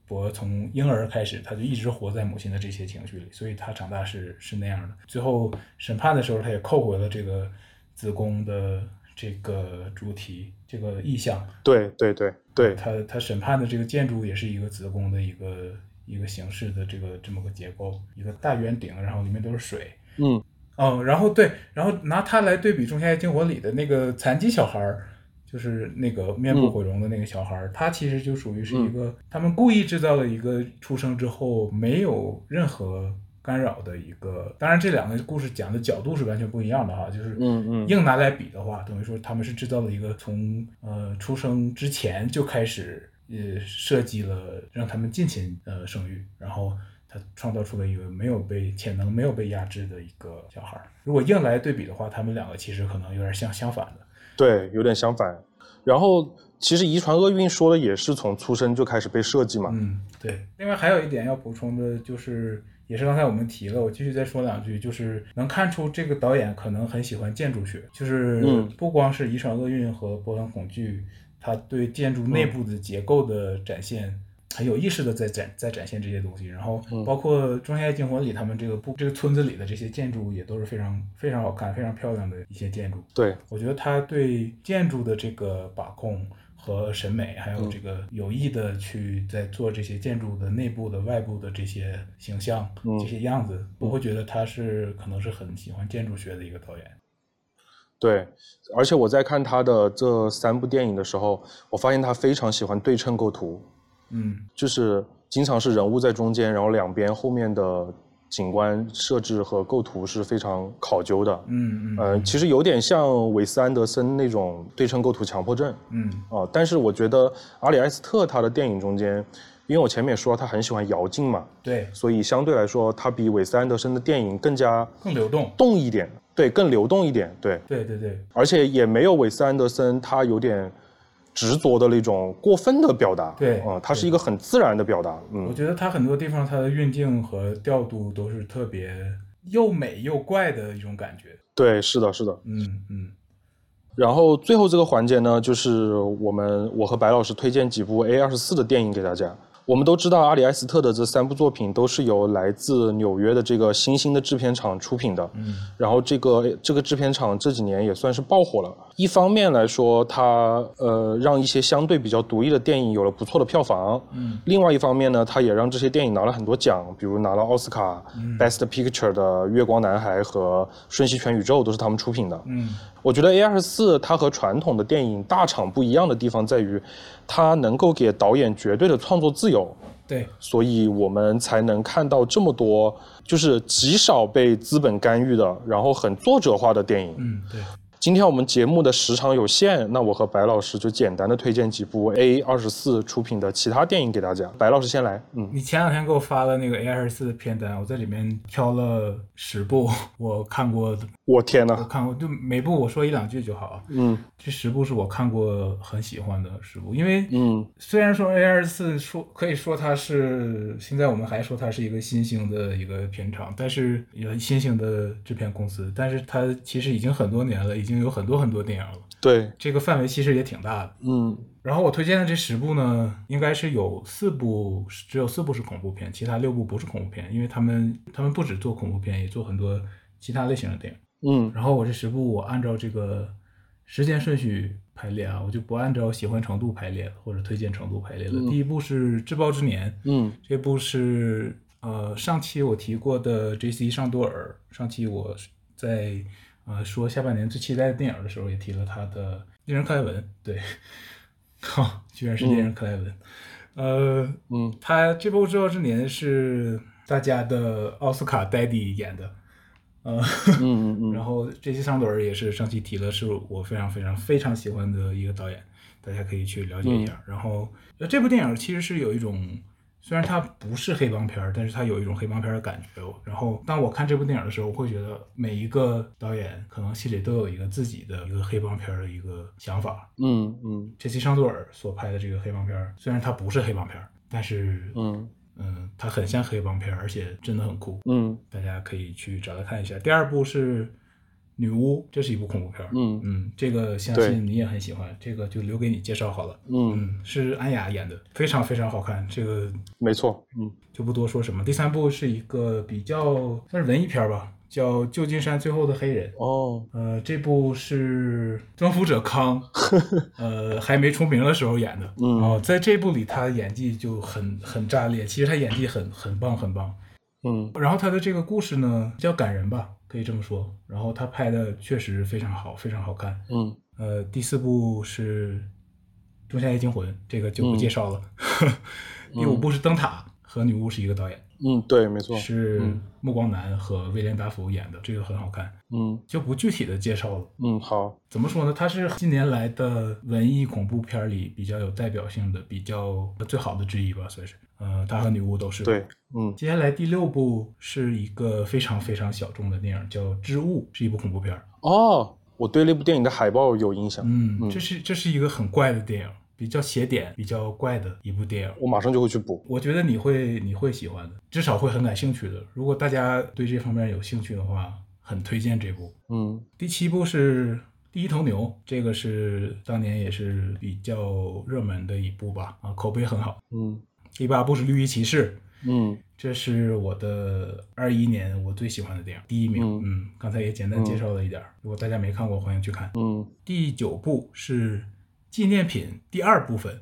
博从婴儿开始，他就一直活在母亲的这些情绪里，所以他长大是是那样的。最后审判的时候，他也扣回了这个子宫的这个主题，这个意象。
对对对对，
他他审判的这个建筑也是一个子宫的一个一个形式的这个这么个结构，一个大圆顶，然后里面都是水。
嗯
哦，然后对，然后拿它来对比《仲夏夜惊魂》里的那个残疾小孩儿，就是那个面部毁容的那个小孩儿，他其实就属于是一个、他们故意制造了一个出生之后没有任何干扰的一个。当然，这两个故事讲的角度是完全不一样的哈，就是
嗯嗯
硬拿来比的话，等于说他们是制造了一个从呃出生之前就开始呃设计了让他们尽情呃生育，然后他创造出了一个没有被潜能没有被压制的一个小孩儿。如果硬来对比的话，他们两个其实可能有点相相反的。
对，有点相反。然后其实遗传厄运说的也是从出生就开始被设计嘛。
嗯，对。另外还有一点要补充的就是。也是刚才我们提了，我继续再说两句，就是能看出这个导演可能很喜欢建筑学，就是
嗯
不光是《遗传厄运》和《波纹恐惧》，他对建筑内部的结构的展现。很有意识的在展在展现这些东西，然后包括《仲夏夜惊魂》里他们这个部这个村子里的这些建筑也都是非常非常好看、非常漂亮的一些建筑。
对，
我觉得他对建筑的这个把控和审美，还有这个有意的去在做这些建筑的内部的、外部的这些形象、
嗯。
这些样子，我会觉得他是可能是很喜欢建筑学的一个导演。
对，而且我在看他的这三部电影的时候，我发现他非常喜欢对称构图，
嗯。
就是经常是人物在中间，然后两边后面的景观设置和构图是非常考究的。
嗯嗯
呃，其实有点像韦斯安德森那种对称构图强迫症
嗯。
啊、但是我觉得阿里埃斯特他的电影中间，因为我前面也说他很喜欢摇镜嘛，
对，
所以相对来说，他比韦斯安德森的电影更加
更流动。
动一点，对，更流动一点，对，
对对对，
而且也没有韦斯安德森他有点执着的那种过分的表达，
对
啊、它是一个很自然的表达，嗯
我
嗯，
觉得它很多地方它的运镜和调度都是特别又美又怪的一种感觉。
对，是的，是的。
嗯嗯
然后最后这个环节呢，就是我们我和白老师推荐几部 A 二十四的电影给大家。我们都知道阿里埃斯特的这三部作品都是由来自纽约的这个新兴的制片厂出品的，
嗯
然后这个这个制片厂这几年也算是爆火了。一方面来说，它呃让一些相对比较独立的电影有了不错的票房，
嗯
另外一方面呢，它也让这些电影拿了很多奖，比如拿了奥斯卡、Best Picture 的《月光男孩》和《瞬息全宇宙》都是他们出品的。
嗯
我觉得 A 二四它和传统的电影大厂不一样的地方在于，它能够给导演绝对的创作自由，
对，
所以我们才能看到这么多就是极少被资本干预的，然后很作者化的电影。
嗯对，
今天我们节目的时长有限，那我和白老师就简单的推荐几部 A 二十四出品的其他电影给大家。白老师先来，嗯，
你前两天给我发了那个 A 二十四的片单，我在里面挑了十部我看过的，我
我天呐，
看过就每部我说一两句就好。
嗯。
这十部是我看过很喜欢的十部，因为
嗯。
虽然说 A 二十四说可以说它是现在我们还说它是一个新兴的一个片场，但是也新兴的制片公司，但是它其实已经很多年了，已经有很多很多电影了，
对，
这个范围其实也挺大的。
嗯。
然后我推荐的这十部呢，应该是有四部，只有四部是恐怖片，其他六部不是恐怖片，因为他们他们不只做恐怖片，也做很多其他类型的电影。
嗯。
然后我这十部我按照这个时间顺序排列啊，我就不按照喜欢程度排列，或者推荐程度排列了。
嗯。
第一部是《至暴之年》，
嗯
这部是呃上期我提过的 J.C. 尚多尔，上期我在呃说下半年最期待的电影的时候也提了他的《猎人克莱文》，对，靠，居然是猎人克莱文，呃，
嗯。
他这部《至暴之年》是大家的奥斯卡 Daddy 演的，呃。
嗯嗯嗯
然后这期桑德尔也是上期提了，是我非常非常非常喜欢的一个导演，大家可以去了解一下。然后呃这部电影其实是有一种，虽然它不是黑帮片儿，但是它有一种黑帮片儿的感觉。然后当我看这部电影的时候，我会觉得每一个导演可能心里都有一个自己的一个黑帮片儿的一个想法。
嗯嗯
这期桑多尔所拍的这个黑帮片儿，虽然它不是黑帮片儿，但是
嗯
嗯，它很像黑帮片儿，而且真的很酷。
嗯
大家可以去找来看一下。第二部是《女巫》，这是一部恐怖片儿。
嗯
嗯，这个相信你也很喜欢，这个就留给你介绍好了。
嗯，
嗯，是安雅演的，非常非常好看，这个
没错，嗯
就不多说什么。第三部是一个比较算是文艺片儿吧，叫《旧金山最后的黑人》。
哦
呃，这部是征服者康，呃，还没出名的时候演的。
嗯
然后在这部里，他演技就很很炸裂，其实他演技很很棒很棒。
嗯
然后他的这个故事呢，比较感人吧，可以这么说。然后他拍的确实非常好，非常好看。
嗯
呃，第四部是《仲夏夜惊魂》，这个就不介绍了。第五部是《灯塔》，和女巫是一个导演，
嗯，对，没错，
是暮光男和威廉达福演的，这个很好看，
嗯
就不具体的介绍了。
嗯好，
怎么说呢？它是近年来的文艺恐怖片里比较有代表性的、比较最好的之一吧，算是。呃，它和女巫都是。
对，嗯
接下来第六部是一个非常非常小众的电影，叫《织物》，是一部恐怖片儿。
哦，我对那部电影的海报有印象，
嗯，
嗯
这是这是一个很怪的电影，比较写点、比较怪的一部电影。
我马上就会去补。
我觉得你会你会喜欢的，至少会很感兴趣的。如果大家对这方面有兴趣的话，很推荐这部。
嗯
第七部是《第一头牛》，这个是当年也是比较热门的一部吧，啊，口碑很好。
嗯
第八部是《绿衣骑士》，
嗯
这是我的二一年我最喜欢的电影，第一名。
嗯
嗯，刚才也简单介绍了一点儿，如果大家没看过，欢迎去看。
嗯
第九部是纪念品第二部分，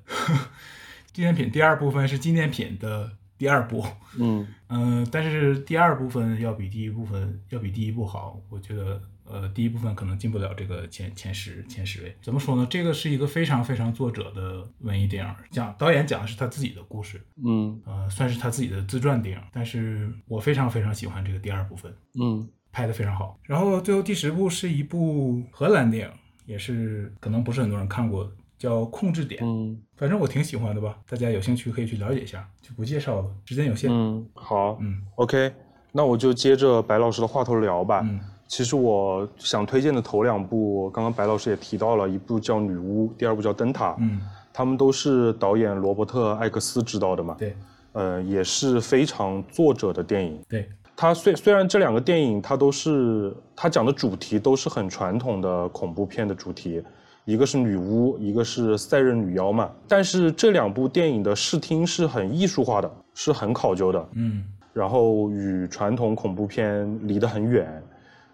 纪念品第二部分是纪念品的第二部。
嗯
嗯、但是第二部分要比第一部分要比第一部好，我觉得呃第一部分可能进不了这个前前十前十位。怎么说呢？这个是一个非常非常作者的文艺电影，讲导演讲的是他自己的故事，
嗯
呃，算是他自己的自传电影。但是我非常非常喜欢这个第二部分，
嗯
拍的非常好。然后最后第十部是一部荷兰电影，也是可能不是很多人看过的，叫《控制点》。
嗯
反正我挺喜欢的吧，大家有兴趣可以去了解一下，就不介绍了，时间有限。
嗯，好
嗯
，OK，那我就接着白老师的话头聊吧。
嗯
其实我想推荐的头两部，刚刚白老师也提到了，一部叫《女巫》，第二部叫《灯塔》。
嗯，
他们都是导演罗伯特·艾克斯执导的嘛。
对
呃，也是非常作者的电影。
对，
它虽虽然这两个电影它都是它讲的主题都是很传统的恐怖片的主题，一个是女巫，一个是赛壬女妖嘛。但是这两部电影的视听是很艺术化的，是很考究的，
嗯
然后与传统恐怖片离得很远，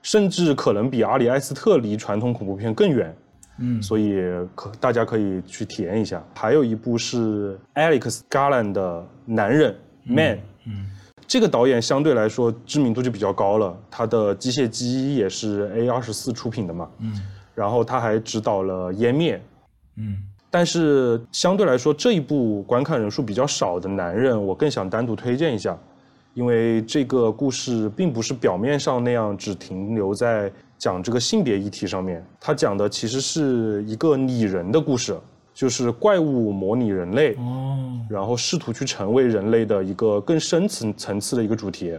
甚至可能比阿里埃斯特离传统恐怖片更远。
嗯
所以可大家可以去体验一下。还有一部是 Alex Garland 的《男人》Man，、
嗯
这个导演相对来说知名度就比较高了，他的《机械姬》也是 A 二十四出品的嘛，
嗯
然后他还执导了《湮灭》。
嗯
但是相对来说，这一部观看人数比较少的男人，我更想单独推荐一下，因为这个故事并不是表面上那样只停留在讲这个性别议题上面，它讲的其实是一个拟人的故事，就是怪物模拟人类，
哦，
然后试图去成为人类的一个更深层层次的一个主题。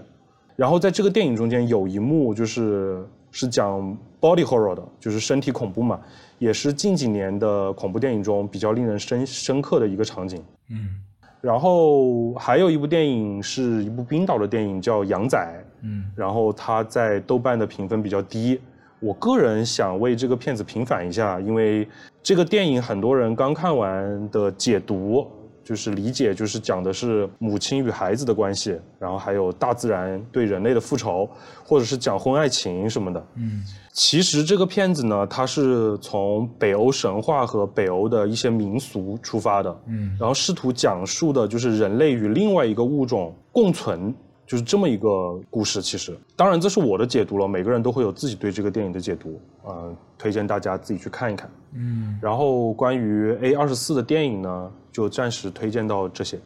然后在这个电影中间有一幕就是是讲 body horror 的，就是身体恐怖嘛，也是近几年的恐怖电影中比较令人深深刻的一个场景。
嗯
然后还有一部电影是一部冰岛的电影，叫《羊仔》，
嗯
然后它在豆瓣的评分比较低。我个人想为这个片子平反一下，因为这个电影很多人刚看完的解读就是理解，就是讲的是母亲与孩子的关系，然后还有大自然对人类的复仇，或者是讲婚爱情什么的。
嗯
其实这个片子呢，它是从北欧神话和北欧的一些民俗出发的，
嗯
然后试图讲述的就是人类与另外一个物种共存，就是这么一个故事。其实，当然这是我的解读了，每个人都会有自己对这个电影的解读，嗯、推荐大家自己去看一看。
嗯
然后关于 A 二十四的电影呢，就暂时推荐到这些。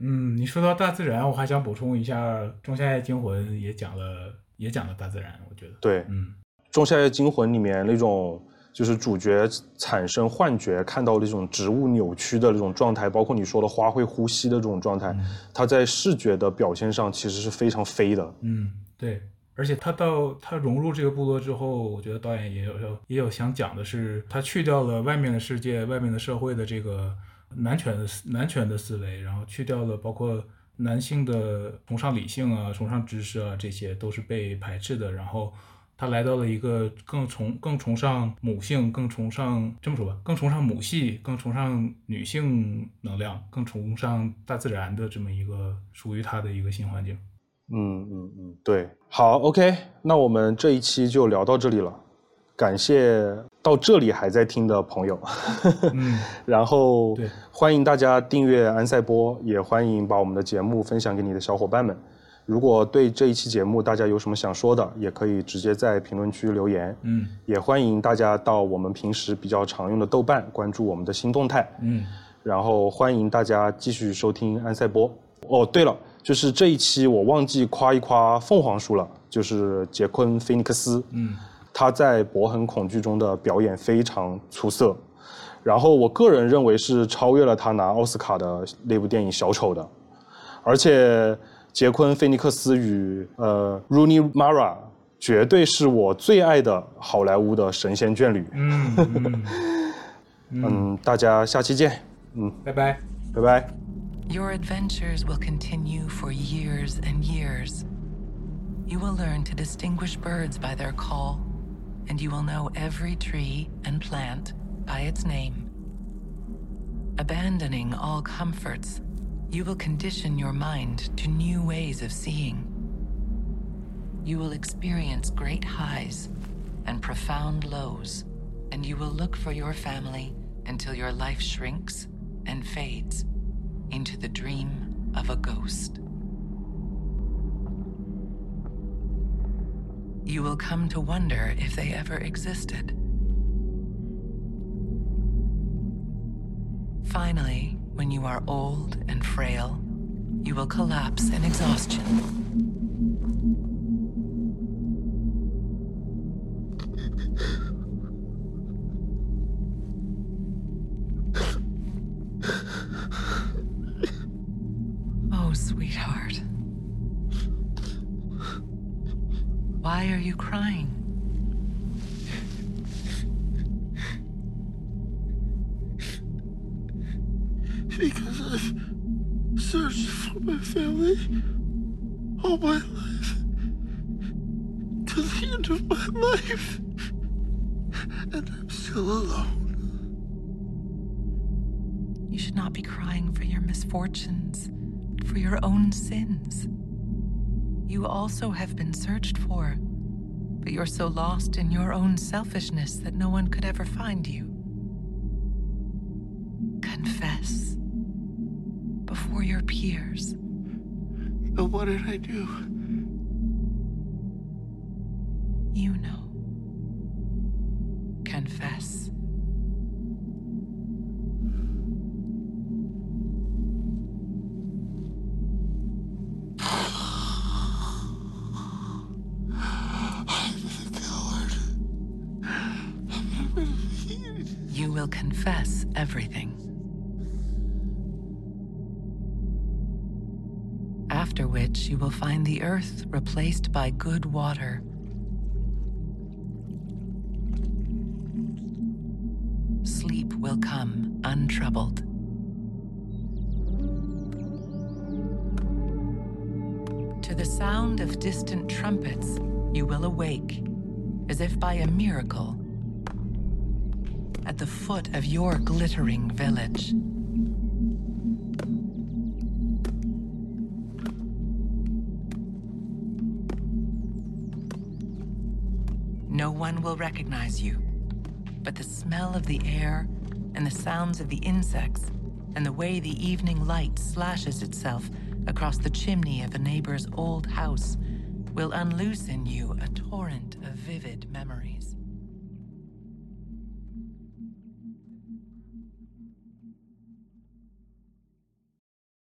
嗯，你说到大自然，我还想补充一下，《仲夏夜惊魂》也讲了，也讲了大自然，我觉得，
对，
嗯《
仲夏夜惊魂》里面那种就是主角产生幻觉，看到那种植物扭曲的那种状态，包括你说的花会呼吸的这种状态，它在视觉的表现上其实是非常飞的。
嗯，对。而且他到他融入这个部落之后，我觉得导演也有也有想讲的是，他去掉了外面的世界、外面的社会的这个男权的男权的思维，然后去掉了包括男性的崇尚理性啊、崇尚知识啊，这些都是被排斥的。然后他来到了一个更崇更崇尚母性、更崇尚这么说吧，更崇尚母系、更崇尚女性能量、更崇尚大自然的这么一个属于他的一个新环境。
嗯嗯嗯，对，好，OK，那我们这一期就聊到这里了，感谢到这里还在听的朋友，
嗯，
然后欢迎大家订阅安赛波，也欢迎把我们的节目分享给你的小伙伴们。如果对这一期节目大家有什么想说的，也可以直接在评论区留言。
嗯
也欢迎大家到我们平时比较常用的豆瓣关注我们的新动态。
嗯
然后欢迎大家继续收听安赛波。哦，对了，就是这一期我忘记夸一夸凤凰叔了，就是杰昆·菲尼克斯，
嗯
他在《博很恐惧》中的表演非常出色，然后我个人认为是超越了他拿奥斯卡的那部电影《小丑》的，而且杰昆·菲尼克斯与呃 Rooney Mara 绝对是我最爱的好莱坞的神仙眷侣。
嗯嗯，
嗯，大家下期见，嗯，
拜拜。
拜拜。
Your adventures will continue for years and years. You will learn to distinguish birds by their call, and you will know every tree and plant by its name. Abandoning all comforts, you will condition your mind to new ways of seeing. You will experience great highs and profound lows, and you will look for your family until your life shrinks and fades into the dream of a ghost. You will come to wonder if they ever existed. Finally, when you are old and frail, you will collapse in exhaustion. Also have been searched for, but you're so lost in your own selfishness that no one could ever find you. Confess before your peers.
But what did I do?
You know. Replaced by good water. Sleep will come untroubled. To the sound of distant trumpets, you will awake, as if by a miracle, at the foot of your glittering village. No one will recognize you, but the smell of the air and the sounds of the insects and the way the evening light slashes itself across the chimney of a neighbor's old house will unloose in you a torrent of vivid memories.